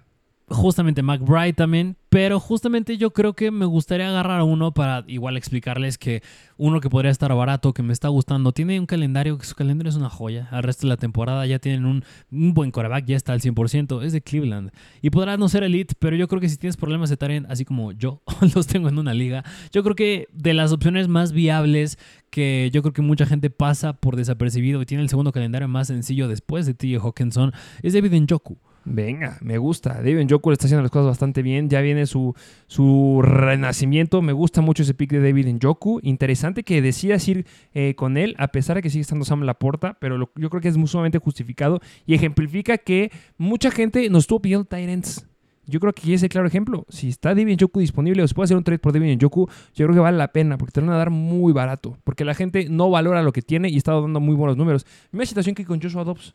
Justamente McBride también. Pero justamente yo creo que me gustaría agarrar uno para igual explicarles que uno que podría estar barato, que me está gustando, tiene un calendario, que su calendario es una joya. Al resto de la temporada ya tienen un, buen coreback, ya está al 100%, es de Cleveland. Y podrá no ser elite, pero yo creo que si tienes problemas de talent, así como yo los tengo en una liga, yo creo que de las opciones más viables que yo creo que mucha gente pasa por desapercibido y tiene el segundo calendario más sencillo después de T.J. Hawkinson, es David Njoku. Venga, me gusta. David Njoku está haciendo las cosas bastante bien. Ya viene su, su renacimiento. Me gusta mucho ese pick de David Njoku. Interesante que decidas ir eh, con él, a pesar de que sigue estando Sam Laporta, pero yo creo que es sumamente justificado y ejemplifica que mucha gente nos estuvo pidiendo Tyrants. Yo creo que es el claro ejemplo. Si está David Njoku disponible o se puede hacer un trade por David Njoku, yo creo que vale la pena porque te lo van a dar muy barato. Porque la gente no valora lo que tiene y está dando muy buenos números. Misma situación que con Joshua Dobbs.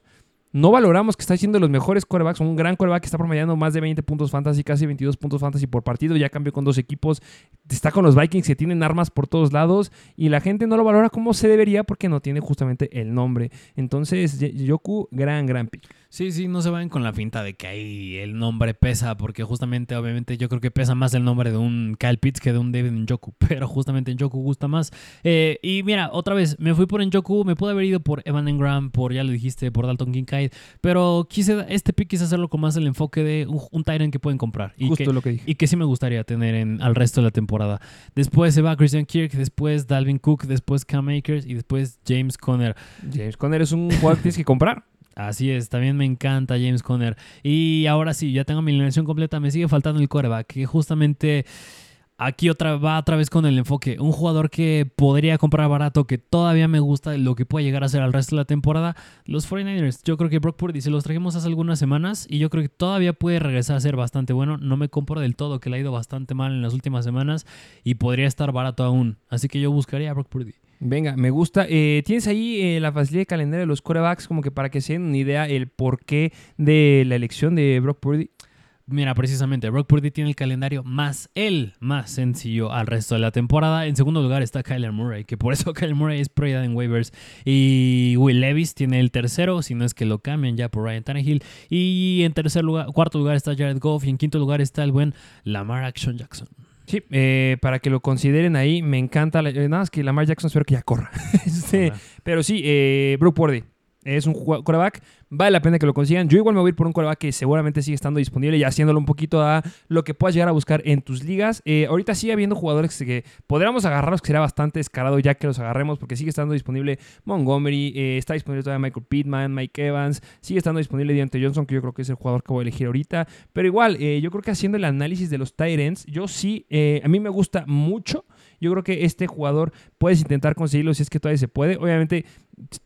No valoramos que está siendo los mejores quarterbacks, un gran quarterback que está promediando más de 20 puntos fantasy, casi 22 puntos fantasy por partido, ya cambió con dos equipos, está con los Vikings que tienen armas por todos lados y la gente no lo valora como se debería porque no tiene justamente el nombre. Entonces, Yoku, gran, gran pick. Sí, sí, no se vayan con la finta de que ahí el nombre pesa, porque justamente, obviamente, yo creo que pesa más el nombre de un Kyle Pitts que de un David Njoku, pero justamente Njoku gusta más. Eh, y mira, otra vez, me fui por Njoku, me pude haber ido por Evan Engram, por, ya lo dijiste, por Dalton Kincaid, pero quise, este pick quise hacerlo con más el enfoque de un, un Tyrant que pueden comprar. Y Justo que, lo que dije. y que sí me gustaría tener en, al resto de la temporada. Después se va Christian Kirk, después Dalvin Cook, después Cam Akers y después James Conner. James Conner es un jugador que tienes que comprar. Así es, también me encanta James Conner. Y ahora sí, ya tengo mi alineación completa, me sigue faltando el coreback, que justamente aquí otra va otra vez con el enfoque. Un jugador que podría comprar barato, que todavía me gusta lo que puede llegar a ser al resto de la temporada. Los 49ers, yo creo que Brock Purdy se los trajimos hace algunas semanas y yo creo que todavía puede regresar a ser bastante bueno. No me compro del todo, que le ha ido bastante mal en las últimas semanas y podría estar barato aún. Así que yo buscaría a Brock Purdy. Venga, me gusta. Eh, Tienes ahí eh, la facilidad de calendario de los corebacks, como que para que se den una idea el porqué de la elección de Brock Purdy. Mira, precisamente, Brock Purdy tiene el calendario más el más sencillo al resto de la temporada. En segundo lugar está Kyler Murray, que por eso Kyler Murray es prioridad en waivers. Y Will Levis tiene el tercero, si no es que lo cambian ya por Ryan Tannehill. Y en tercer lugar, cuarto lugar está Jared Goff y en quinto lugar está el buen Lamar Action Jackson. Sí, eh, para que lo consideren ahí, me encanta. la- eh, nada más que Lamar Jackson espero que ya corra. Este, pero sí, eh, Brock Purdy es un quarterback. Vale la pena que lo consigan. Yo igual me voy a ir por un quarterback que seguramente sigue estando disponible y haciéndolo un poquito a lo que puedas llegar a buscar en tus ligas. Eh, ahorita sigue habiendo jugadores que podríamos agarrarlos, que sería bastante descarado ya que los agarremos, porque sigue estando disponible Montgomery, eh, está disponible todavía Michael Pittman, Mike Evans, sigue estando disponible Deontay Johnson, que yo creo que es el jugador que voy a elegir ahorita. Pero igual, eh, yo creo que haciendo el análisis de los Tyrants, yo sí, a mí me gusta mucho. Yo creo que este jugador puedes intentar conseguirlo si es que todavía se puede. Obviamente,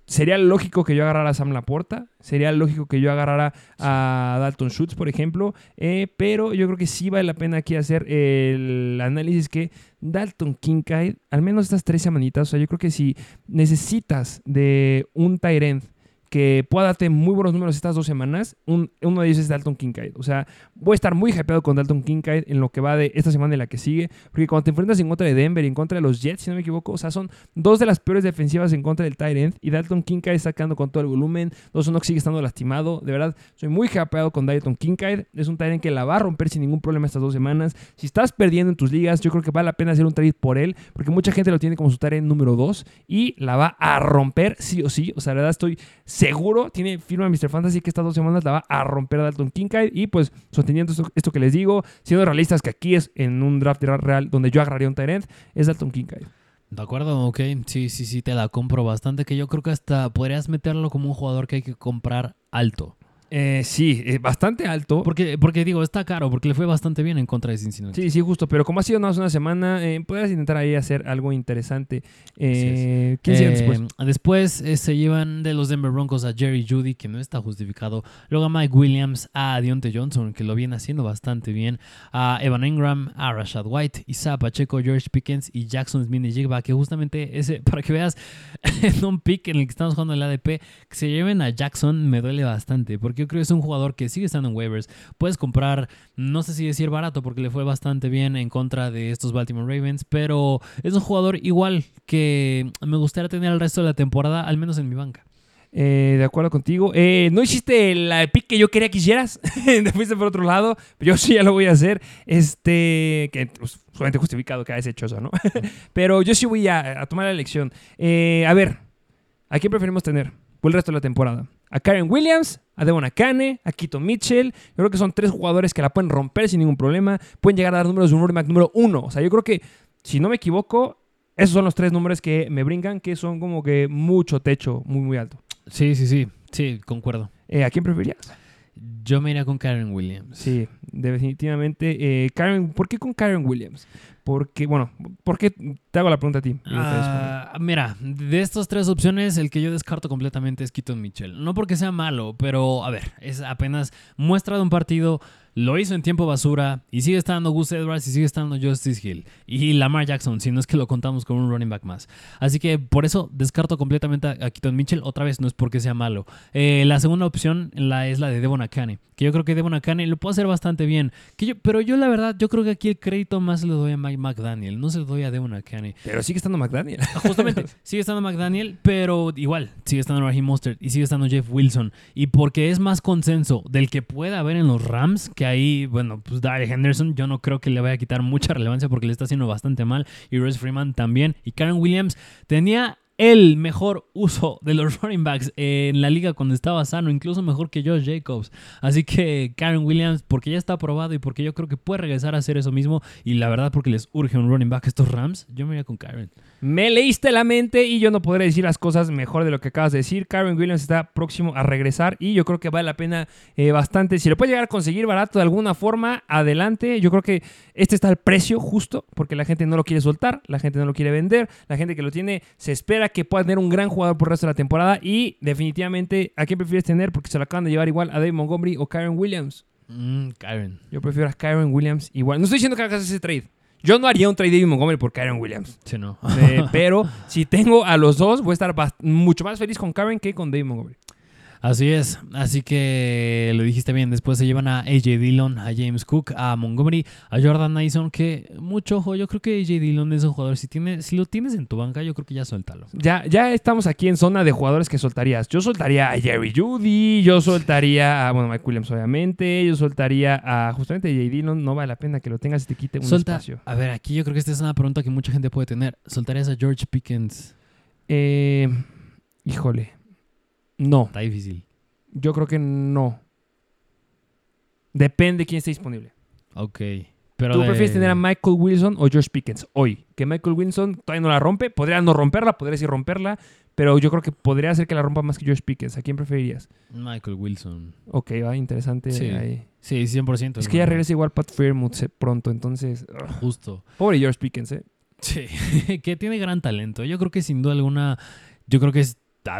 sería lógico que yo agarrara a Sam Laporta. Sería lógico que yo agarrara a Dalton Schultz, por ejemplo. eh, pero yo creo que sí vale la pena aquí hacer el análisis que Dalton Kincaid, al menos estas tres semanitas, o sea, yo creo que si necesitas de un Tyrant que pueda darte muy buenos números estas dos semanas, un- uno de ellos es Dalton Kincaid. O sea, voy a estar muy hypeado con Dalton Kincaid en lo que va de esta semana y la que sigue, porque cuando te enfrentas en contra de Denver y en contra de los Jets, si no me equivoco, o sea, son dos de las peores defensivas en contra del tight end y Dalton Kincaid está quedando con todo el volumen, uno que sigue estando lastimado, de verdad, soy muy hypeado con Dalton Kincaid, es un tight end que la va a romper sin ningún problema estas dos semanas. Si estás perdiendo en tus ligas, yo creo que vale la pena hacer un trade por él, porque mucha gente lo tiene como su tight end número 2 y la va a romper sí o sí, o sea, la verdad estoy seguro, tiene firma Mr. Fantasy que estas dos semanas la va a romper Dalton Kincaid y pues sosteniendo esto, que les digo, siendo realistas que aquí es en un draft real donde yo agarraría un end, es Dalton Kincaid. ¿De acuerdo? Ok, sí, sí, sí, te la compro bastante. Que yo creo que hasta podrías meterlo como un jugador que hay que comprar alto. Eh, sí, eh, bastante alto. Porque, porque digo, está caro, porque le fue bastante bien en contra de Cincinnati. Sí, sí, justo, pero como ha sido nada más una semana, eh, podrías intentar ahí hacer algo interesante. Eh, ¿Quién sigue Eh, después? después eh, se llevan de los Denver Broncos a Jerry Judy, que no está justificado. Luego a Mike Williams, a Deontay Johnson, que lo viene haciendo bastante bien. A Evan Ingram, a Rashad White, Isa Pacheco, George Pickens y Jackson Smith y Jigba, que justamente ese, para que veas, en un pick en el que estamos jugando el ADP, que se lleven a Jackson me duele bastante, porque yo creo que es un jugador que sigue estando en waivers. Puedes comprar, no sé si decir barato, porque le fue bastante bien en contra de estos Baltimore Ravens, pero es un jugador igual que me gustaría tener el resto de la temporada, al menos en mi banca. Eh, de acuerdo contigo. Eh, no hiciste la pick que yo quería que hicieras. Te fuiste por otro lado. Yo sí ya lo voy a hacer. Este. Que pues, solamente justificado que hayas hecho eso, ¿no? pero yo sí voy a, a tomar la elección. Eh, a ver. ¿A quién preferimos tener por el resto de la temporada? ¿A Karen Williams? ¿A Devon Akane? ¿A Quito Mitchell? Yo creo que son tres jugadores que la pueden romper sin ningún problema. Pueden llegar a dar números de un running número uno. O sea, yo creo que, si no me equivoco, esos son los tres números que me brincan, que son como que mucho techo, muy, muy alto. Sí, sí, sí. Sí, concuerdo. Eh, ¿A quién preferirías? Yo me iría con Karen Williams. Sí, definitivamente. Eh, Karen, ¿Por qué con Karen Williams? Porque, bueno, ¿por qué te hago la pregunta a ti? Ah, mira, de estas tres opciones, el que yo descarto completamente es Keaton Mitchell. No porque sea malo, pero a ver, es apenas muestra de un partido lo hizo en tiempo basura y sigue estando Gus Edwards y sigue estando Justice Hill y Lamar Jackson, si no es que lo contamos con un running back más. Así que por eso descarto completamente a Keaton Mitchell. Otra vez, no es porque sea malo. Eh, la segunda opción la, es la de Devon Akane, que yo creo que Devon Akane lo puede hacer bastante bien. Que yo, pero yo la verdad, yo creo que aquí el crédito más le doy a Mike McDaniel, no se lo doy a Devon Akane. Pero sigue estando McDaniel. Justamente, sigue estando McDaniel, pero igual, sigue estando Raheem Mostert y sigue estando Jeff Wilson. Y porque es más consenso del que pueda haber en los Rams, que ahí, bueno, pues Daryl Henderson, yo no creo que le vaya a quitar mucha relevancia porque le está haciendo bastante mal. Y Royce Freeman también. Y Karen Williams tenía el mejor uso de los running backs en la liga cuando estaba sano, incluso mejor que Josh Jacobs. Así que Karen Williams, porque ya está aprobado y porque yo creo que puede regresar a hacer eso mismo, y la verdad porque les urge un running back a estos Rams, yo me iría con Karen. Me leíste la mente y yo no podré decir las cosas mejor de lo que acabas de decir. Karen Williams está próximo a regresar y yo creo que vale la pena eh, bastante. Si lo puede llegar a conseguir barato de alguna forma, adelante. Yo creo que este está el precio justo porque la gente no lo quiere soltar, la gente no lo quiere vender, la gente que lo tiene se espera que pueda tener un gran jugador por el resto de la temporada y definitivamente, ¿a quién prefieres tener? Porque se lo acaban de llevar igual a David Montgomery o Karen Williams. Mm, Karen. Yo prefiero a Karen Williams igual. No estoy diciendo que hagas ese trade. Yo no haría un trade de David Montgomery por Karen Williams. Sí, no. Eh, pero si tengo a los dos, voy a estar mucho más feliz con Karen que con David Montgomery. Así es, así que lo dijiste bien, después se llevan a AJ Dillon, a James Cook, a Montgomery, a Jordan Mason, que mucho ojo, yo creo que AJ Dillon es un jugador, si, tiene, si lo tienes en tu banca, yo creo que ya suéltalo. Ya, ya estamos aquí en zona de jugadores que soltarías. Yo soltaría a Jerry Judy, yo soltaría a, bueno, Mike Williams obviamente, yo soltaría a justamente AJ Dillon, no vale la pena que lo tengas y te quite un espacio. A ver, aquí yo creo que esta es una pregunta que mucha gente puede tener. ¿Soltarías a George Pickens? Eh, híjole. No. Está difícil. Yo creo que no. Depende de quién esté disponible. Ok. Pero ¿Tú prefieres tener a Michael Wilson o George Pickens hoy? Que Michael Wilson todavía no la rompe. Podría no romperla, podría sí romperla. Pero yo creo que podría ser que la rompa más que George Pickens. ¿A quién preferirías? Michael Wilson. Ok, va, interesante. Sí, ahí. sí 100%. Es que ya regresa igual Pat Fairmouth pronto, entonces... Justo. Pobre George Pickens, ¿eh? Sí, que tiene gran talento. Yo creo que sin duda alguna... Yo creo que es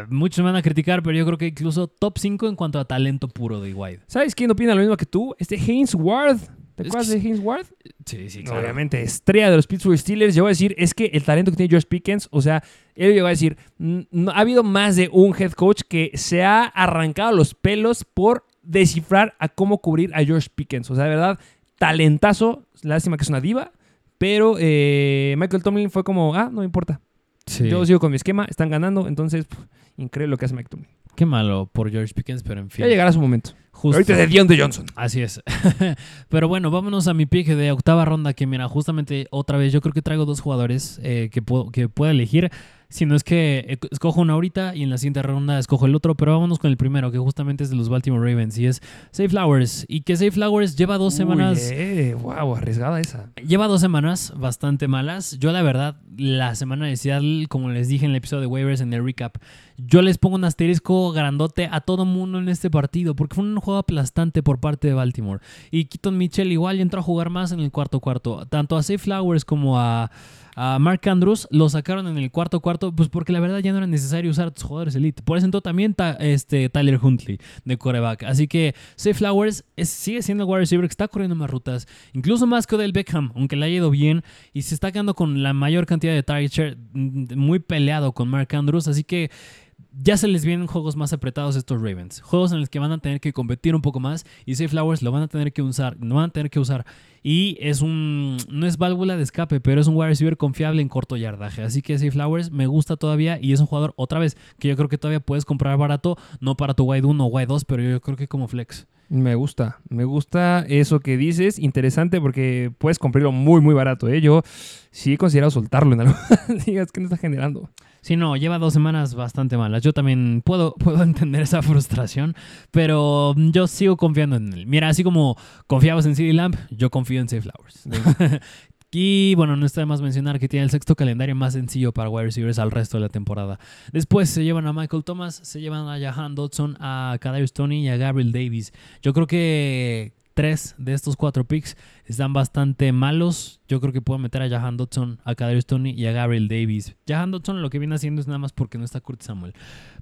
muchos me van a criticar, pero yo creo que incluso top 5 en cuanto a talento puro de White. ¿Sabes quién opina lo mismo que tú? Este Haynes Ward. ¿Te acuerdas de Haynes Ward? Sí, sí, claro. Obviamente, estrella de los Pittsburgh Steelers. Yo voy a decir, es que el talento que tiene George Pickens, o sea, él llegó a decir, no, ha habido más de un head coach que se ha arrancado los pelos por descifrar a cómo cubrir a George Pickens. O sea, de verdad, talentazo. Lástima que es una diva. Pero eh, Michael Tomlin fue como, ah, no me importa. Yo sigo con mi esquema, están ganando, entonces increíble lo que hace Mike Tomlin. Qué malo por George Pickens, pero en fin. Ya llegará su momento. Ahorita es de Dion de Johnson. Así es. pero bueno, vámonos a mi pick de octava ronda, que mira, justamente otra vez, yo creo que traigo dos jugadores eh, que, puedo, que puedo elegir. Si no es que escojo uno ahorita y en la siguiente ronda escojo el otro, pero vámonos con el primero, que justamente es de los Baltimore Ravens y es Safe Flowers. Y que Safe Flowers lleva dos semanas. Eh, wow, arriesgada esa. Lleva dos semanas bastante malas. Yo, la verdad, la semana de Seattle, como les dije en el episodio de waivers en el recap, yo les pongo un asterisco grandote a todo mundo en este partido, porque fue un juego aplastante por parte de Baltimore. Y Keaton Mitchell igual entró a jugar más en el cuarto cuarto. Tanto a Safe Flowers como a Mark Andrews lo sacaron en el cuarto cuarto, pues porque la verdad ya no era necesario usar a tus jugadores elite. Por eso entró también este, Tyler Huntley de coreback. Así que Safe Flowers sigue siendo el wide receiver que está corriendo más rutas, incluso más que Odell Beckham, aunque le ha ido bien y se está quedando con la mayor cantidad de target share, mm, muy peleado con Mark Andrews. Así que ya se les vienen juegos más apretados estos Ravens. Juegos en los que van a tener que competir un poco más y Safe Flowers lo van a tener que usar. No van a tener que usar. Y es un. No es válvula de escape, pero es un wide receiver confiable en corto yardaje. Así que Safe Flowers me gusta todavía y es un jugador, otra vez, que yo creo que todavía puedes comprar barato. No para tu wide 1 o wide 2, pero yo creo que como flex. Me gusta, me gusta eso que dices. Interesante porque puedes comprarlo muy, muy barato. ¿eh? Yo sí he considerado soltarlo en algunas ligas que no está generando. Sí, no, lleva dos semanas bastante malas. Yo también puedo, puedo entender esa frustración, pero yo sigo confiando en él. Mira, así como confiabas en CD Lamp, yo confío en Safe Flowers. Y bueno, no está de más mencionar que tiene el sexto calendario más sencillo para wide receivers al resto de la temporada. Después se llevan a Michael Thomas, se llevan a Jahan Dodson, a Kadarius Tony y a Gabriel Davis. Yo creo que tres de estos cuatro picks están bastante malos. Yo creo que puedo meter a Jahan Dodson, a Kadarius Tony y a Gabriel Davis. Jahan Dodson lo que viene haciendo es nada más porque no está Kurt Samuel.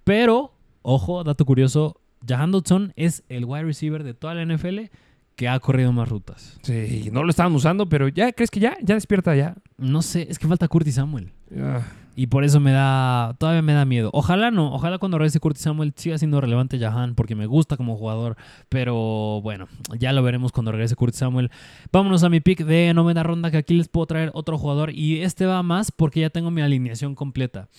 Pero, ojo, dato curioso, Jahan Dodson es el wide receiver de toda la NFL que ha corrido más rutas. Sí, no lo estaban usando, pero ya, ¿crees que ya? Ya despierta ya. No sé, es que falta Curtis Samuel. Ah, Y por eso me da, todavía me da miedo. Ojalá no, ojalá cuando regrese Curtis Samuel siga siendo relevante Jahan, porque me gusta como jugador. Pero bueno, ya lo veremos cuando regrese Curtis Samuel. Vámonos a mi pick de novena ronda, que aquí les puedo traer otro jugador. Y este va más porque ya tengo mi alineación completa.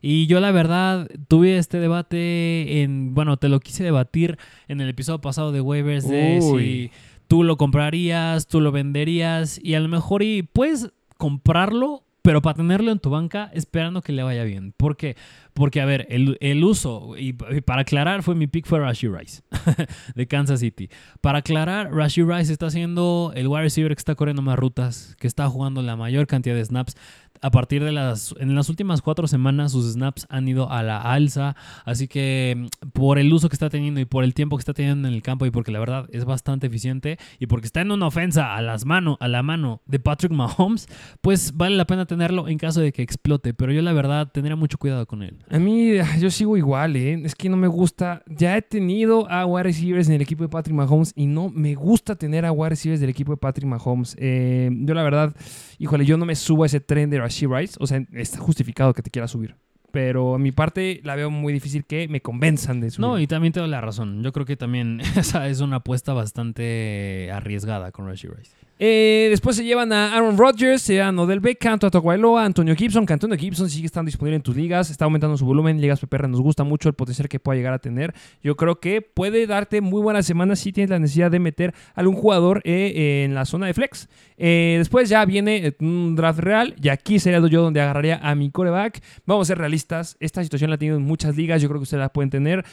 Y yo la verdad tuve este debate en, bueno, te lo quise debatir en el episodio pasado de waivers de Uy. si tú lo comprarías, tú lo venderías y a lo mejor y puedes comprarlo, pero para tenerlo en tu banca esperando que le vaya bien. ¿Por qué? Porque, a ver, el, el uso, y, y para aclarar, fue mi pick fue Rashi Rice de Kansas City. Para aclarar, Rashi Rice está siendo el wide receiver que está corriendo más rutas, que está jugando la mayor cantidad de snaps. A partir de las, en las últimas cuatro semanas, sus snaps han ido a la alza. Así que mm, por el uso que está teniendo y por el tiempo que está teniendo en el campo y porque la verdad es bastante eficiente y porque está en una ofensa a las mano, a la mano de Patrick Mahomes, pues vale la pena tenerlo en caso de que explote. Pero yo la verdad tendría mucho cuidado con él. A mí, yo sigo igual, ¿eh? Es que no me gusta. Ya he tenido a wide receivers en el equipo de Patrick Mahomes y no me gusta tener a wide receivers del equipo de Patrick Mahomes. Eh, yo, la verdad, híjole, yo no me subo a ese tren de Rashid Rice. O sea, está justificado que te quiera subir. Pero a mi parte la veo muy difícil que me convenzan de subir. No, y también te la razón. Yo creo que también esa es una apuesta bastante arriesgada con Rashi Rice. Eh, después se llevan a Aaron Rodgers, se llevan a Odell Beckham, Tua Tagovailoa, Antonio Gibson, que Antonio Gibson sigue estando disponible en tus ligas, está aumentando su volumen, ligas PPR nos gusta mucho el potencial que pueda llegar a tener. Yo creo que puede darte muy buenas semanas si tienes la necesidad de meter algún jugador eh, eh, en la zona de flex. Después ya viene un draft real y aquí sería yo donde agarraría a mi coreback. Vamos a ser realistas, esta situación la he tenido en muchas ligas, yo creo que ustedes la pueden tener.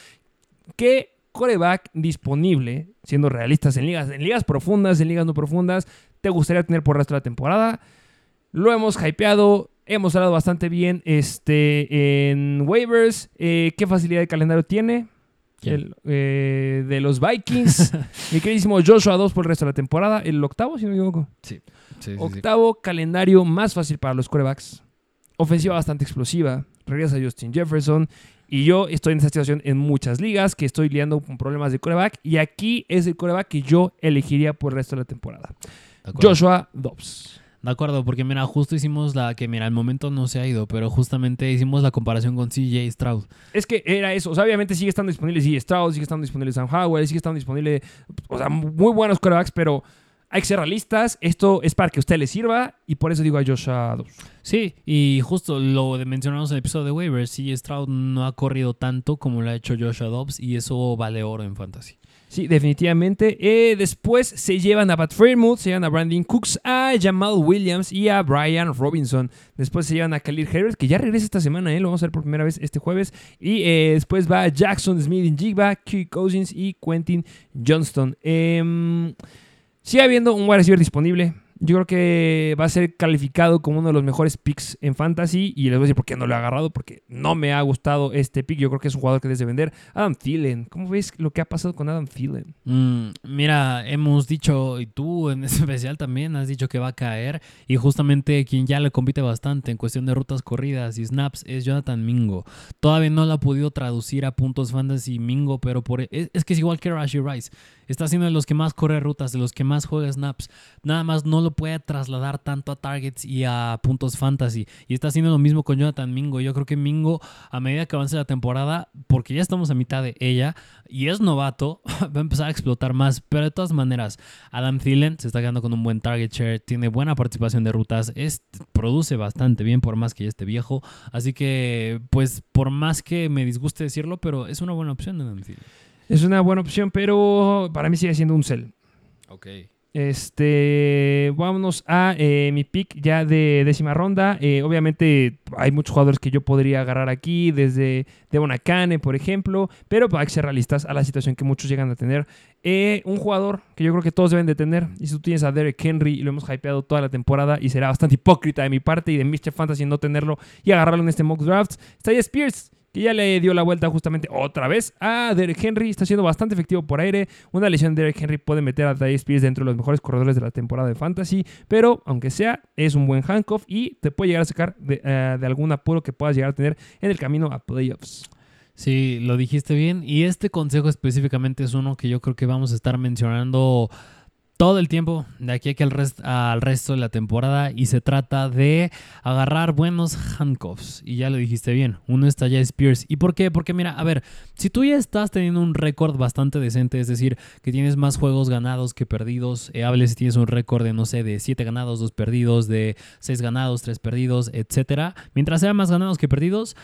¿Qué coreback disponible, siendo realistas en ligas, en ligas profundas, en ligas no profundas, te gustaría tener por el resto de la temporada? Lo hemos hypeado, hemos hablado bastante bien este, en waivers. Eh, ¿Qué facilidad de calendario tiene? El, eh, de los Vikings. Mi queridísimo Joshua 2 por el resto de la temporada. El octavo, si no me equivoco. Sí. sí, Octavo calendario más fácil para los corebacks. Ofensiva bastante explosiva. Regresa Justin Jefferson. Y yo estoy en esta situación en muchas ligas que estoy lidiando con problemas de coreback. Y aquí es el coreback que yo elegiría por el resto de la temporada. Joshua Dobbs. De acuerdo, porque mira, justo hicimos la que, mira, al momento no se ha ido, pero justamente hicimos la comparación con CJ Stroud. Es que era eso. O sea, obviamente sigue estando disponible sí, Stroud, sigue estando disponible Sam Howell, sigue estando disponible. O sea, muy buenos corebacks, pero hay que ser realistas. Esto es para que a usted le sirva. Y por eso digo a Joshua Dobbs. Sí, y justo lo de mencionamos en el episodio de waivers, CJ Stroud no ha corrido tanto como lo ha hecho Joshua Dobbs y eso vale oro en fantasy. Sí, definitivamente. Eh, después se llevan a Pat Fairmouth, se llevan a Brandon Cooks, a Jamal Williams y a Brian Robinson. Después se llevan a Khalil Herbert, que ya regresa esta semana, ¿eh? lo vamos a ver por primera vez este jueves. Y eh, después va Jackson Smith en Jigba, Kirk Cousins y Quentin Johnston. Em, sigue habiendo un wide receiver disponible. Yo creo que va a ser calificado como uno de los mejores picks en fantasy. Y les voy a decir por qué no lo he agarrado. Porque no me ha gustado este pick. Yo creo que es un jugador que debes de vender. Adam Thielen. ¿Cómo ves lo que ha pasado con Adam Thielen? Mm, mira, hemos dicho, y tú en especial también has dicho que va a caer. Y justamente quien ya le compite bastante en cuestión de rutas corridas y snaps es Jonathan Mingo. Todavía no lo ha podido traducir a puntos fantasy Mingo, pero por, es, es que es igual que Rashi Rice. Está siendo de los que más corre rutas, de los que más juega snaps. Nada más no lo puede trasladar tanto a targets y a puntos fantasy. Y está haciendo lo mismo con Jonathan Mingo. Yo creo que Mingo, a medida que avance la temporada, porque ya estamos a mitad de ella y es novato, va a empezar a explotar más. Pero de todas maneras, Adam Thielen se está quedando con un buen target share, tiene buena participación de rutas, produce bastante bien por más que ya esté viejo. Así que, pues, por más que me disguste decirlo, pero es una buena opción Adam Thielen. Es una buena opción, pero para mí sigue siendo un sell. Ok. Este, vámonos a eh, mi pick ya de décima ronda. Eh, obviamente hay muchos jugadores que yo podría agarrar aquí, desde Devon Akane, por ejemplo, pero hay que ser realistas a la situación que muchos llegan a tener. Eh, un jugador que yo creo que todos deben de tener, y si tú tienes a Derek Henry y lo hemos hypeado toda la temporada y será bastante hipócrita de mi parte y de Mr. Fantasy no tenerlo y agarrarlo en este mock draft, está Spears que ya le dio la vuelta justamente otra vez a Derek Henry. Está siendo bastante efectivo por aire. Una lesión de Derek Henry puede meter a Ty Spears dentro de los mejores corredores de la temporada de Fantasy, pero aunque sea, es un buen handcuff y te puede llegar a sacar de, uh, de algún apuro que puedas llegar a tener en el camino a playoffs. Sí, lo dijiste bien. Y este consejo específicamente es uno que yo creo que vamos a estar mencionando todo el tiempo de aquí a que al, rest, al, resto de la temporada y se trata de agarrar buenos handcuffs y ya lo dijiste bien, uno está ya Spears ¿y por qué? Porque mira, a ver, si tú ya estás teniendo un récord bastante decente, es decir, que tienes más juegos ganados que perdidos, eh, hables si tienes un récord de no sé, de 7 ganados, 2 perdidos, de 6 ganados, 3 perdidos, etcétera, mientras sea más ganados que perdidos,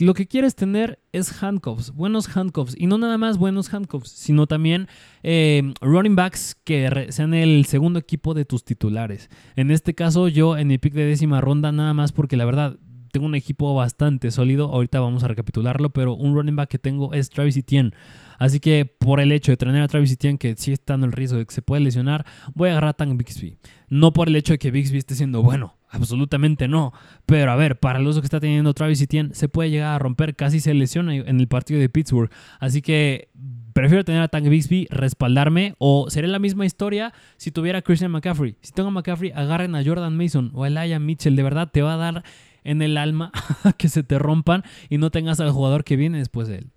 lo que quieres tener es handcuffs, buenos handcuffs, y no nada más buenos handcuffs, sino también eh, running backs que sean el segundo equipo de tus titulares. En este caso, yo en mi pick de décima ronda, nada más porque la verdad tengo un equipo bastante sólido. Ahorita vamos a recapitularlo, pero un running back que tengo es Travis Etienne. Así que por el hecho de tener a Travis Etienne, que sí está en el riesgo de que se puede lesionar, voy a agarrar a Tank Bixby. No por el hecho de que Bixby esté siendo bueno, absolutamente no. Pero a ver, para el uso que está teniendo Travis Etienne, se puede llegar a romper, casi se lesiona en el partido de Pittsburgh. Así que prefiero tener a Tank Bixby, respaldarme, o sería la misma historia si tuviera Christian McCaffrey. Si tengo a McCaffrey, agarren a Jordan Mason o a Elijah Mitchell. De verdad te va a dar en el alma que se te rompan y no tengas al jugador que viene después de él.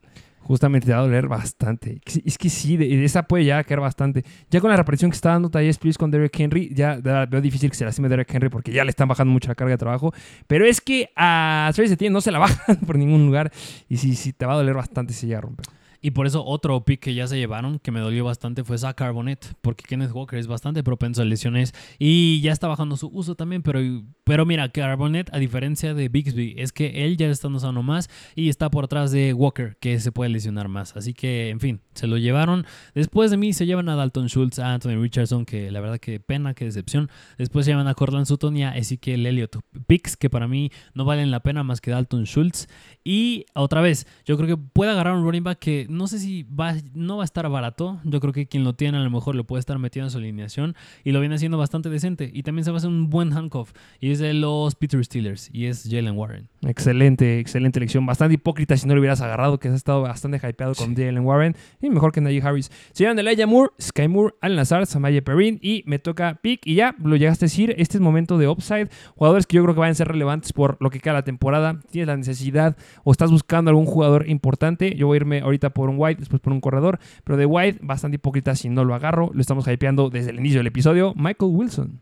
Justamente te va a doler bastante. Es que sí, de, esa puede ya caer bastante. Ya con la reaparición que está dando Ty Spears con Derek Henry, ya veo difícil que se lastime Derek Henry porque ya le están bajando mucho la carga de trabajo. Pero es que a Travis Etienne no se la bajan por ningún lugar. Y sí, sí, te va a doler bastante si llega a romper. Y por eso otro pick que ya se llevaron, que me dolió bastante, fue Zach Carbonet, porque Kenneth Walker es bastante propenso a lesiones y ya está bajando su uso también, pero, pero mira, Carbonet, a diferencia de Bixby, es que él ya está usando más y está por atrás de Walker, que se puede lesionar más. Así que, en fin, se lo llevaron. Después de mí se llevan a Dalton Schultz, a Anthony Richardson, que la verdad que pena, que decepción. Después se llevan a Cortland Sutton y a Ezekiel Elliott. Picks que para mí no valen la pena más que Dalton Schultz. Y otra vez, yo creo que puede agarrar un running back que no sé si va, no va a estar barato. Yo creo que quien lo tiene a lo mejor lo puede estar metiendo en su alineación y lo viene haciendo bastante decente. Y también se va a hacer un buen handcuff. Y es de los Peter Steelers y es Jalen Warren. Excelente, excelente elección. Bastante hipócrita si no lo hubieras agarrado, que has estado bastante hypeado con sí. Jalen Warren. Y mejor que Najee Harris. Se llaman Elijah Moore, Sky Moore, Al Nazar, Samaya Perrin. Y me toca pick. Y ya lo llegaste a decir. Este es momento de upside. Jugadores que yo creo que van a ser relevantes por lo que queda la temporada. Tienes la necesidad o estás buscando algún jugador importante. Yo voy a irme ahorita por un White, después por un corredor. Pero de White, bastante hipócrita si no lo agarro. Lo estamos hypeando desde el inicio del episodio. Michael Wilson.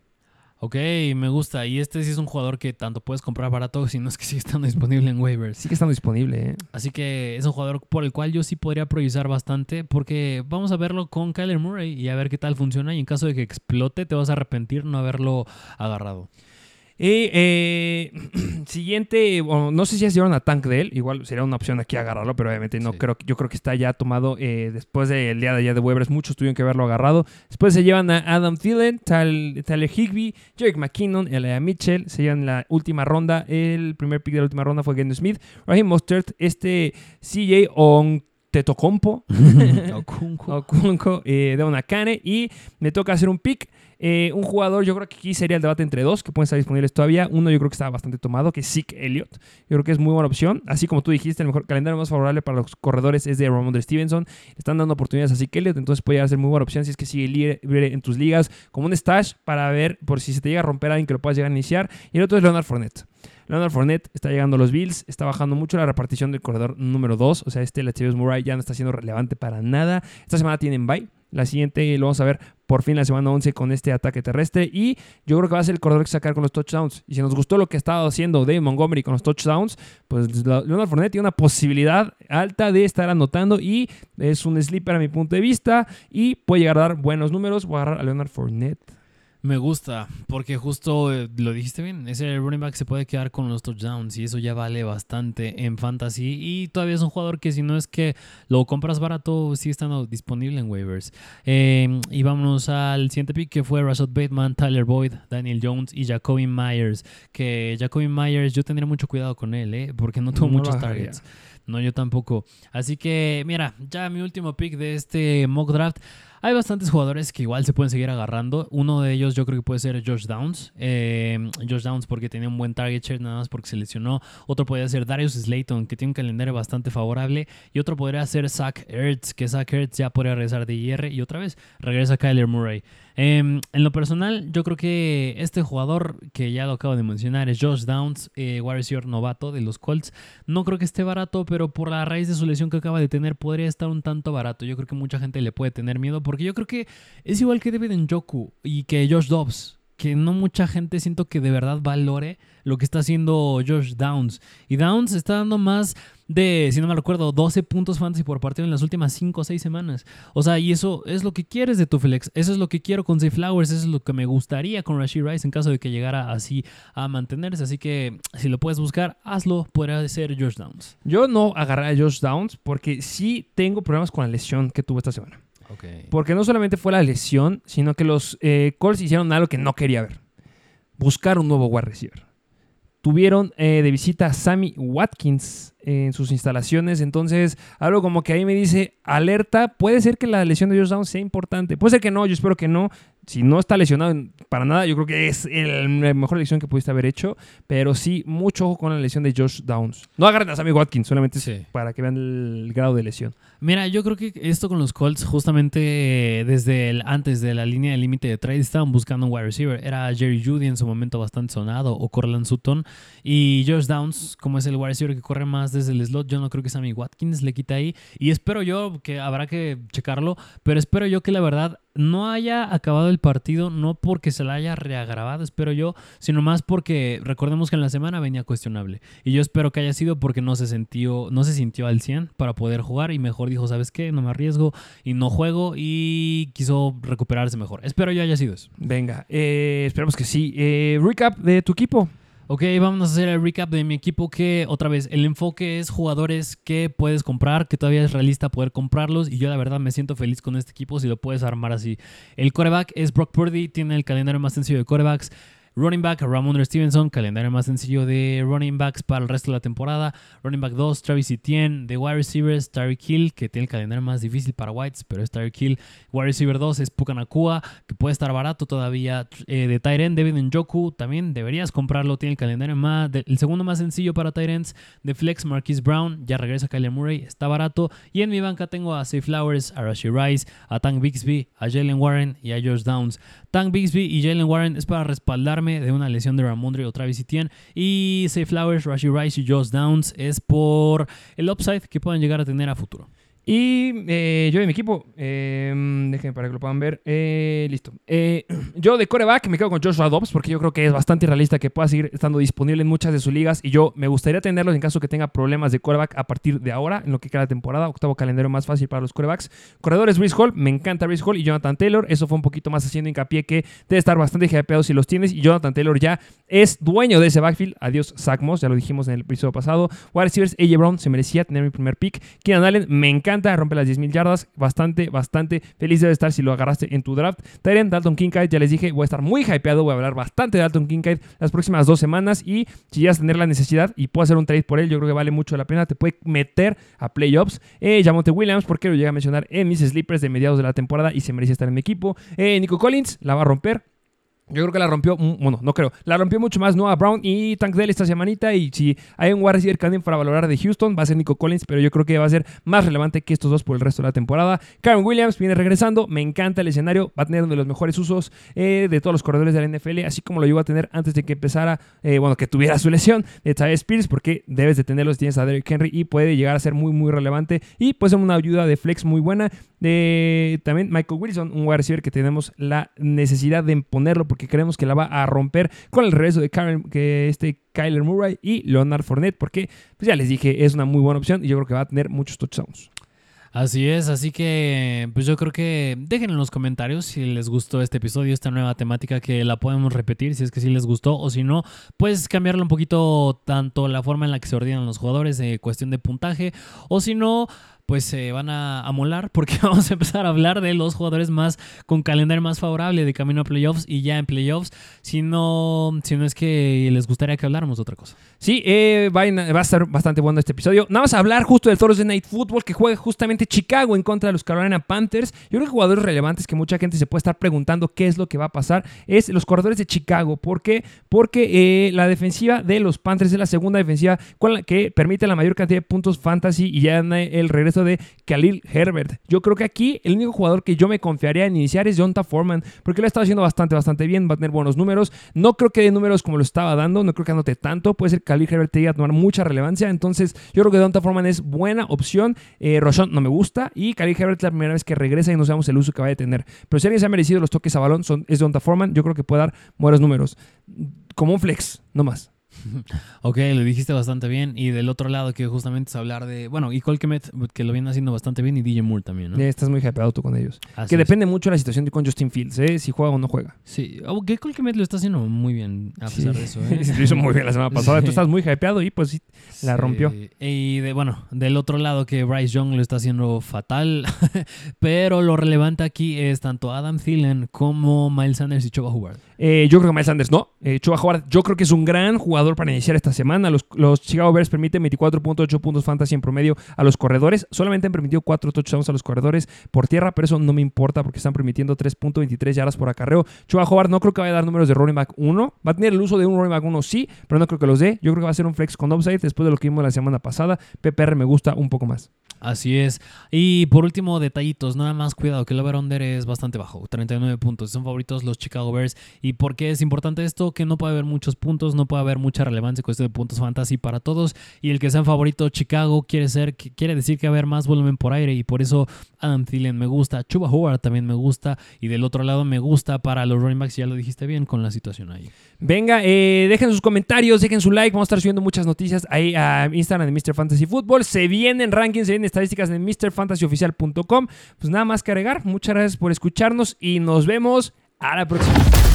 Ok, me gusta. Y este sí es un jugador que tanto puedes comprar barato, si no es que sigue estando disponible en waivers. Sí que está disponible, ¿eh? Así que es un jugador por el cual yo sí podría priorizar bastante, porque vamos a verlo con Kyler Murray y a ver qué tal funciona. Y en caso de que explote, te vas a arrepentir no haberlo agarrado. Y eh, siguiente, bueno, no sé si ya se llevaron a Tank de él, igual sería una opción aquí agarrarlo, pero obviamente no Sí. creo, yo creo que está ya tomado eh, después del día de allá de Weber, muchos tuvieron que haberlo agarrado. Después se llevan a Adam Thielen, Tal, Tyler Higby, Jerick McKinnon, Elijah Mitchell, se llevan la última ronda, el primer pick de la última ronda fue Geno Smith, Raheem Mostert, este CJ Ontetocompo, Okunko. Okunko, eh, Devon Akane y me toca hacer un pick. Eh, un jugador, yo creo que aquí sería el debate entre dos que pueden estar disponibles todavía. Uno yo creo que está bastante tomado, que es Zeke Elliott. Yo creo que es muy buena opción. Así como tú dijiste, el mejor calendario más favorable para los corredores es de Ramondre Stevenson. Están dando oportunidades a Zeke Elliott, entonces puede ser muy buena opción si es que sigue libre en tus ligas como un stash para ver por si se te llega a romper alguien que lo puedas llegar a iniciar. Y el otro es Leonard Fournette. Leonard Fournette está llegando a los Bills, está bajando mucho la repartición del corredor número 2, o sea, este Latavius Murray ya no está siendo relevante para nada. Esta semana tienen bye. La siguiente lo vamos a ver por fin la semana 11 con este ataque terrestre. Y yo creo que va a ser el corredor que sacar con los touchdowns. Y si nos gustó lo que ha estado haciendo Dave Montgomery con los touchdowns, pues Leonard Fournette tiene una posibilidad alta de estar anotando. Y es un sleeper a mi punto de vista. Y puede llegar a dar buenos números. Voy a agarrar a Leonard Fournette. Me gusta, porque justo eh, lo dijiste bien, ese running back se puede quedar con los touchdowns y eso ya vale bastante en fantasy. Y todavía es un jugador que si no es que lo compras barato, sigue estando disponible en waivers. Em, y vámonos al siguiente pick que fue Rashad Bateman, Tyler Boyd, Daniel Jones y Jacoby Myers. Que Jacoby Myers yo tendría mucho cuidado con él, ¿eh? porque no tuvo muchos targets. No, yo tampoco. Así que, mira, ya mi último pick de este mock draft. Hay bastantes jugadores que igual se pueden seguir agarrando. Uno de ellos yo creo que puede ser Josh Downs. Eh, Josh Downs porque tenía un buen target share, nada más porque se lesionó. Otro podría ser Darius Slayton, que tiene un calendario bastante favorable. Y otro podría ser Zach Ertz, que Zach Ertz ya podría regresar de IR. Y otra vez regresa Kyler Murray. Em, en lo personal, yo creo que este jugador que ya lo acabo de mencionar es Josh Downs, eh, wide novato de los Colts. No creo que esté barato, pero por la raíz de su lesión que acaba de tener, podría estar un tanto barato. Yo creo que mucha gente le puede tener miedo, porque yo creo que es igual que David Njoku y que Josh Dobbs que no mucha gente siento que de verdad valore lo que está haciendo Josh Downs. Y Downs está dando más de, si no me recuerdo, 12 puntos fantasy por partido en las últimas 5 o 6 semanas. O sea, y eso es lo que quieres de tu flex. Eso es lo que quiero con Zay Flowers. Eso es lo que me gustaría con Rashid Rice en caso de que llegara así a mantenerse. Así que si lo puedes buscar, hazlo. Podría ser Josh Downs. Yo no agarré a Josh Downs porque sí tengo problemas con la lesión que tuvo esta semana. Porque no solamente fue la lesión, sino que los eh, Colts hicieron algo que no quería ver. Buscar un nuevo wide receiver. Tuvieron eh, de visita a Sammy Watkins en sus instalaciones. Entonces, algo como que ahí me dice, alerta, puede ser que la lesión de Josh Downs sea importante. Puede ser que no, yo espero que no si no está lesionado para nada, yo creo que es la mejor lesión que pudiste haber hecho. Pero sí, mucho ojo con la lesión de Josh Downs. No agarren a Sammy Watkins, solamente para que vean el grado de lesión. Mira, yo creo que esto con los Colts, justamente desde el, antes de la línea de límite de trade, estaban buscando un wide receiver. Era Jerry Judy en su momento bastante sonado, o Corland Sutton. Y Josh Downs, como es el wide receiver que corre más desde el slot, yo no creo que Sammy Watkins le quita ahí. Y espero yo que habrá que checarlo, pero espero yo que la verdad no haya acabado el partido, no porque se la haya reagravado, espero yo, sino más porque recordemos que en la semana venía cuestionable. Y yo espero que haya sido porque no se sintió, no se sintió al 100 para poder jugar y mejor dijo, ¿sabes qué? No me arriesgo y no juego y quiso recuperarse mejor. Espero yo haya sido eso. Venga, eh, esperamos que sí. Eh, recap de tu equipo. Ok, vamos a hacer el recap de mi equipo que otra vez el enfoque es jugadores que puedes comprar, que todavía es realista poder comprarlos y yo la verdad me siento feliz con este equipo si lo puedes armar así. El coreback es Brock Purdy, tiene el calendario más sencillo de corebacks. Running back, Ramon Stevenson, calendario más sencillo de running backs para el resto de la temporada. Running back 2, Travis Etienne. De wide receivers, Tyreek Hill, que tiene el calendario más difícil para Whites, pero es Tyreek Hill. Wide receiver 2 es Pukanakua, que puede estar barato todavía. Eh, de Tyren, David Njoku, también deberías comprarlo. Tiene el calendario más, el segundo más sencillo para Tyrants. De Flex, Marquise Brown, ya regresa Kyler Murray, está barato. Y en mi banca tengo a Safe Flowers, a Rashi Rice, a Tank Bixby, a Jalen Warren y a George Downs. Tank Bixby y Jalen Warren es para respaldarme de una lesión de Ramondre o Travis Etienne. Y Safe Flowers, Rashi Rice y Josh Downs es por el upside que pueden llegar a tener a futuro. Y eh, yo de mi equipo, eh, déjenme para que lo puedan ver. Eh, listo. Eh, yo de coreback me quedo con Joshua Dobbs porque yo creo que es bastante realista que pueda seguir estando disponible en muchas de sus ligas. Y yo me gustaría tenerlo en caso que tenga problemas de coreback a partir de ahora, en lo que queda la temporada. Octavo calendario más fácil para los corebacks. Corredores, Brice Hall. Me encanta Brice Hall y Jonathan Taylor. Eso fue un poquito más haciendo hincapié que debe estar bastante hypeado si los tienes. Y Jonathan Taylor ya es dueño de ese backfield. Adiós, Zach. Ya lo dijimos en el episodio pasado. Wide receivers, AJ Brown se merecía tener mi primer pick. Keenan Allen, me encanta rompe las 10.000 yardas. Bastante, bastante feliz de estar si lo agarraste en tu draft. Tyren, Dalton Kincaid, ya les dije, voy a estar muy hypeado. Voy a hablar bastante de Dalton Kincaid las próximas dos semanas. Y si llegas a tener la necesidad y puedo hacer un trade por él, yo creo que vale mucho la pena. Te puede meter a playoffs. Eh, Williams, porque lo llega a mencionar en mis sleepers de mediados de la temporada y se merecía estar en mi equipo. Eh, Nico Collins, la va a romper. Yo creo que la rompió, mm, bueno, no creo, la rompió mucho más Noah Brown y Tank Dell esta semanita. Y si hay un wide receiver que para valorar de Houston, va a ser Nico Collins, pero yo creo que va a ser más relevante que estos dos por el resto de la temporada. Karen Williams viene regresando, me encanta el escenario, va a tener uno de los mejores usos eh, de todos los corredores de la NFL, así como lo iba a tener antes de que empezara, eh, bueno, que tuviera su lesión de Ty Spears, porque debes de tenerlo si tienes a Derrick Henry y puede llegar a ser muy, muy relevante y puede ser una ayuda de flex muy buena. De, también Michael Wilson, un wide receiver que tenemos la necesidad de ponerlo porque creemos que la va a romper con el regreso de Karen, que este Kyler Murray y Leonard Fournette, porque pues ya les dije, es una muy buena opción y yo creo que va a tener muchos touchdowns. Así es, así que pues yo creo que dejen en los comentarios si les gustó este episodio, esta nueva temática que la podemos repetir, si es que sí les gustó o si no, pues cambiarle un poquito tanto la forma en la que se ordenan los jugadores, de cuestión de puntaje, o si no, pues se van a molar porque vamos a empezar a hablar de los jugadores más con calendario más favorable de camino a playoffs y ya en playoffs, si no, si no es que les gustaría que habláramos de otra cosa. Sí, eh, va, a estar bastante bueno este episodio. Nada más hablar justo del Thursday Night Football que juega justamente Chicago en contra de los Carolina Panthers. Yo creo que jugadores relevantes que mucha gente se puede estar preguntando qué es lo que va a pasar es los corredores de Chicago. ¿Por qué? Porque eh, la defensiva de los Panthers es la segunda defensiva que permite la mayor cantidad de puntos fantasy y ya el regreso de Khalil Herbert. Yo creo que aquí el único jugador que yo me confiaría en iniciar es Jonta Foreman porque lo ha estado haciendo bastante, bastante bien. Va a tener buenos números. No creo que de números como lo estaba dando. No creo que anote tanto. Puede ser Khalil Herbert te a tomar mucha relevancia. Entonces, yo creo que Donta Foreman es buena opción. Eh, Rochon no me gusta. Y Khalil Herbert es la primera vez que regresa y no sabemos el uso que va a tener. Pero si alguien se ha merecido los toques a balón, son, es Donta Foreman. Yo creo que puede dar buenos números. Como un flex, no más. Ok, lo dijiste bastante bien. Y del otro lado, que justamente es hablar de. Bueno, y Colquemet, que lo viene haciendo bastante bien, y DJ Moore también, ¿no? estás muy hypeado tú con ellos. que depende mucho de la situación con Justin Fields, ¿eh? Si juega o no juega. Sí, aunque Colquemet lo está haciendo muy bien, a pesar de eso, ¿eh? lo hizo muy bien la semana pasada. Tú estás muy hypeado y pues sí, la rompió. Y de, bueno, del otro lado, que Bryce Young lo está haciendo fatal. pero lo relevante aquí es tanto Adam Thielen como Miles Sanders y Choba Howard. Eh, yo creo que Miles Sanders no. Eh, Chuba Howard, yo creo que es un gran jugador para iniciar esta semana. Los, los Chicago Bears permiten 24.8 puntos fantasy en promedio a los corredores. Solamente han permitido 4 touchdowns a los corredores por tierra, pero eso no me importa porque están permitiendo 3.23 yardas por acarreo. Chuba Howard no creo que vaya a dar números de running back 1. Va a tener el uso de un running back 1, sí, pero no creo que los dé. Yo creo que va a ser un flex con upside después de lo que vimos la semana pasada. PPR me gusta un poco más. Así es. Y por último, detallitos. Nada más cuidado que el over-under es bastante bajo. 39 puntos. Son favoritos los Chicago Bears. ¿Y por qué es importante esto? Que no puede haber muchos puntos, no puede haber mucha relevancia cuestión de puntos fantasy para todos. Y el que sean favorito Chicago quiere, ser, quiere decir que va a haber más volumen por aire. Y por eso Adam Thielen me gusta. Chuba Howard también me gusta. Y del otro lado me gusta para los running backs. Ya lo dijiste bien con la situación ahí. Venga, eh, dejen sus comentarios, dejen su like. Vamos a estar subiendo muchas noticias ahí a Instagram de Mr. Fantasy Football. Se vienen rankings, se vienen estadísticas en MrFantasyOficial.com. Pues nada más que agregar. Muchas gracias por escucharnos y nos vemos a la próxima.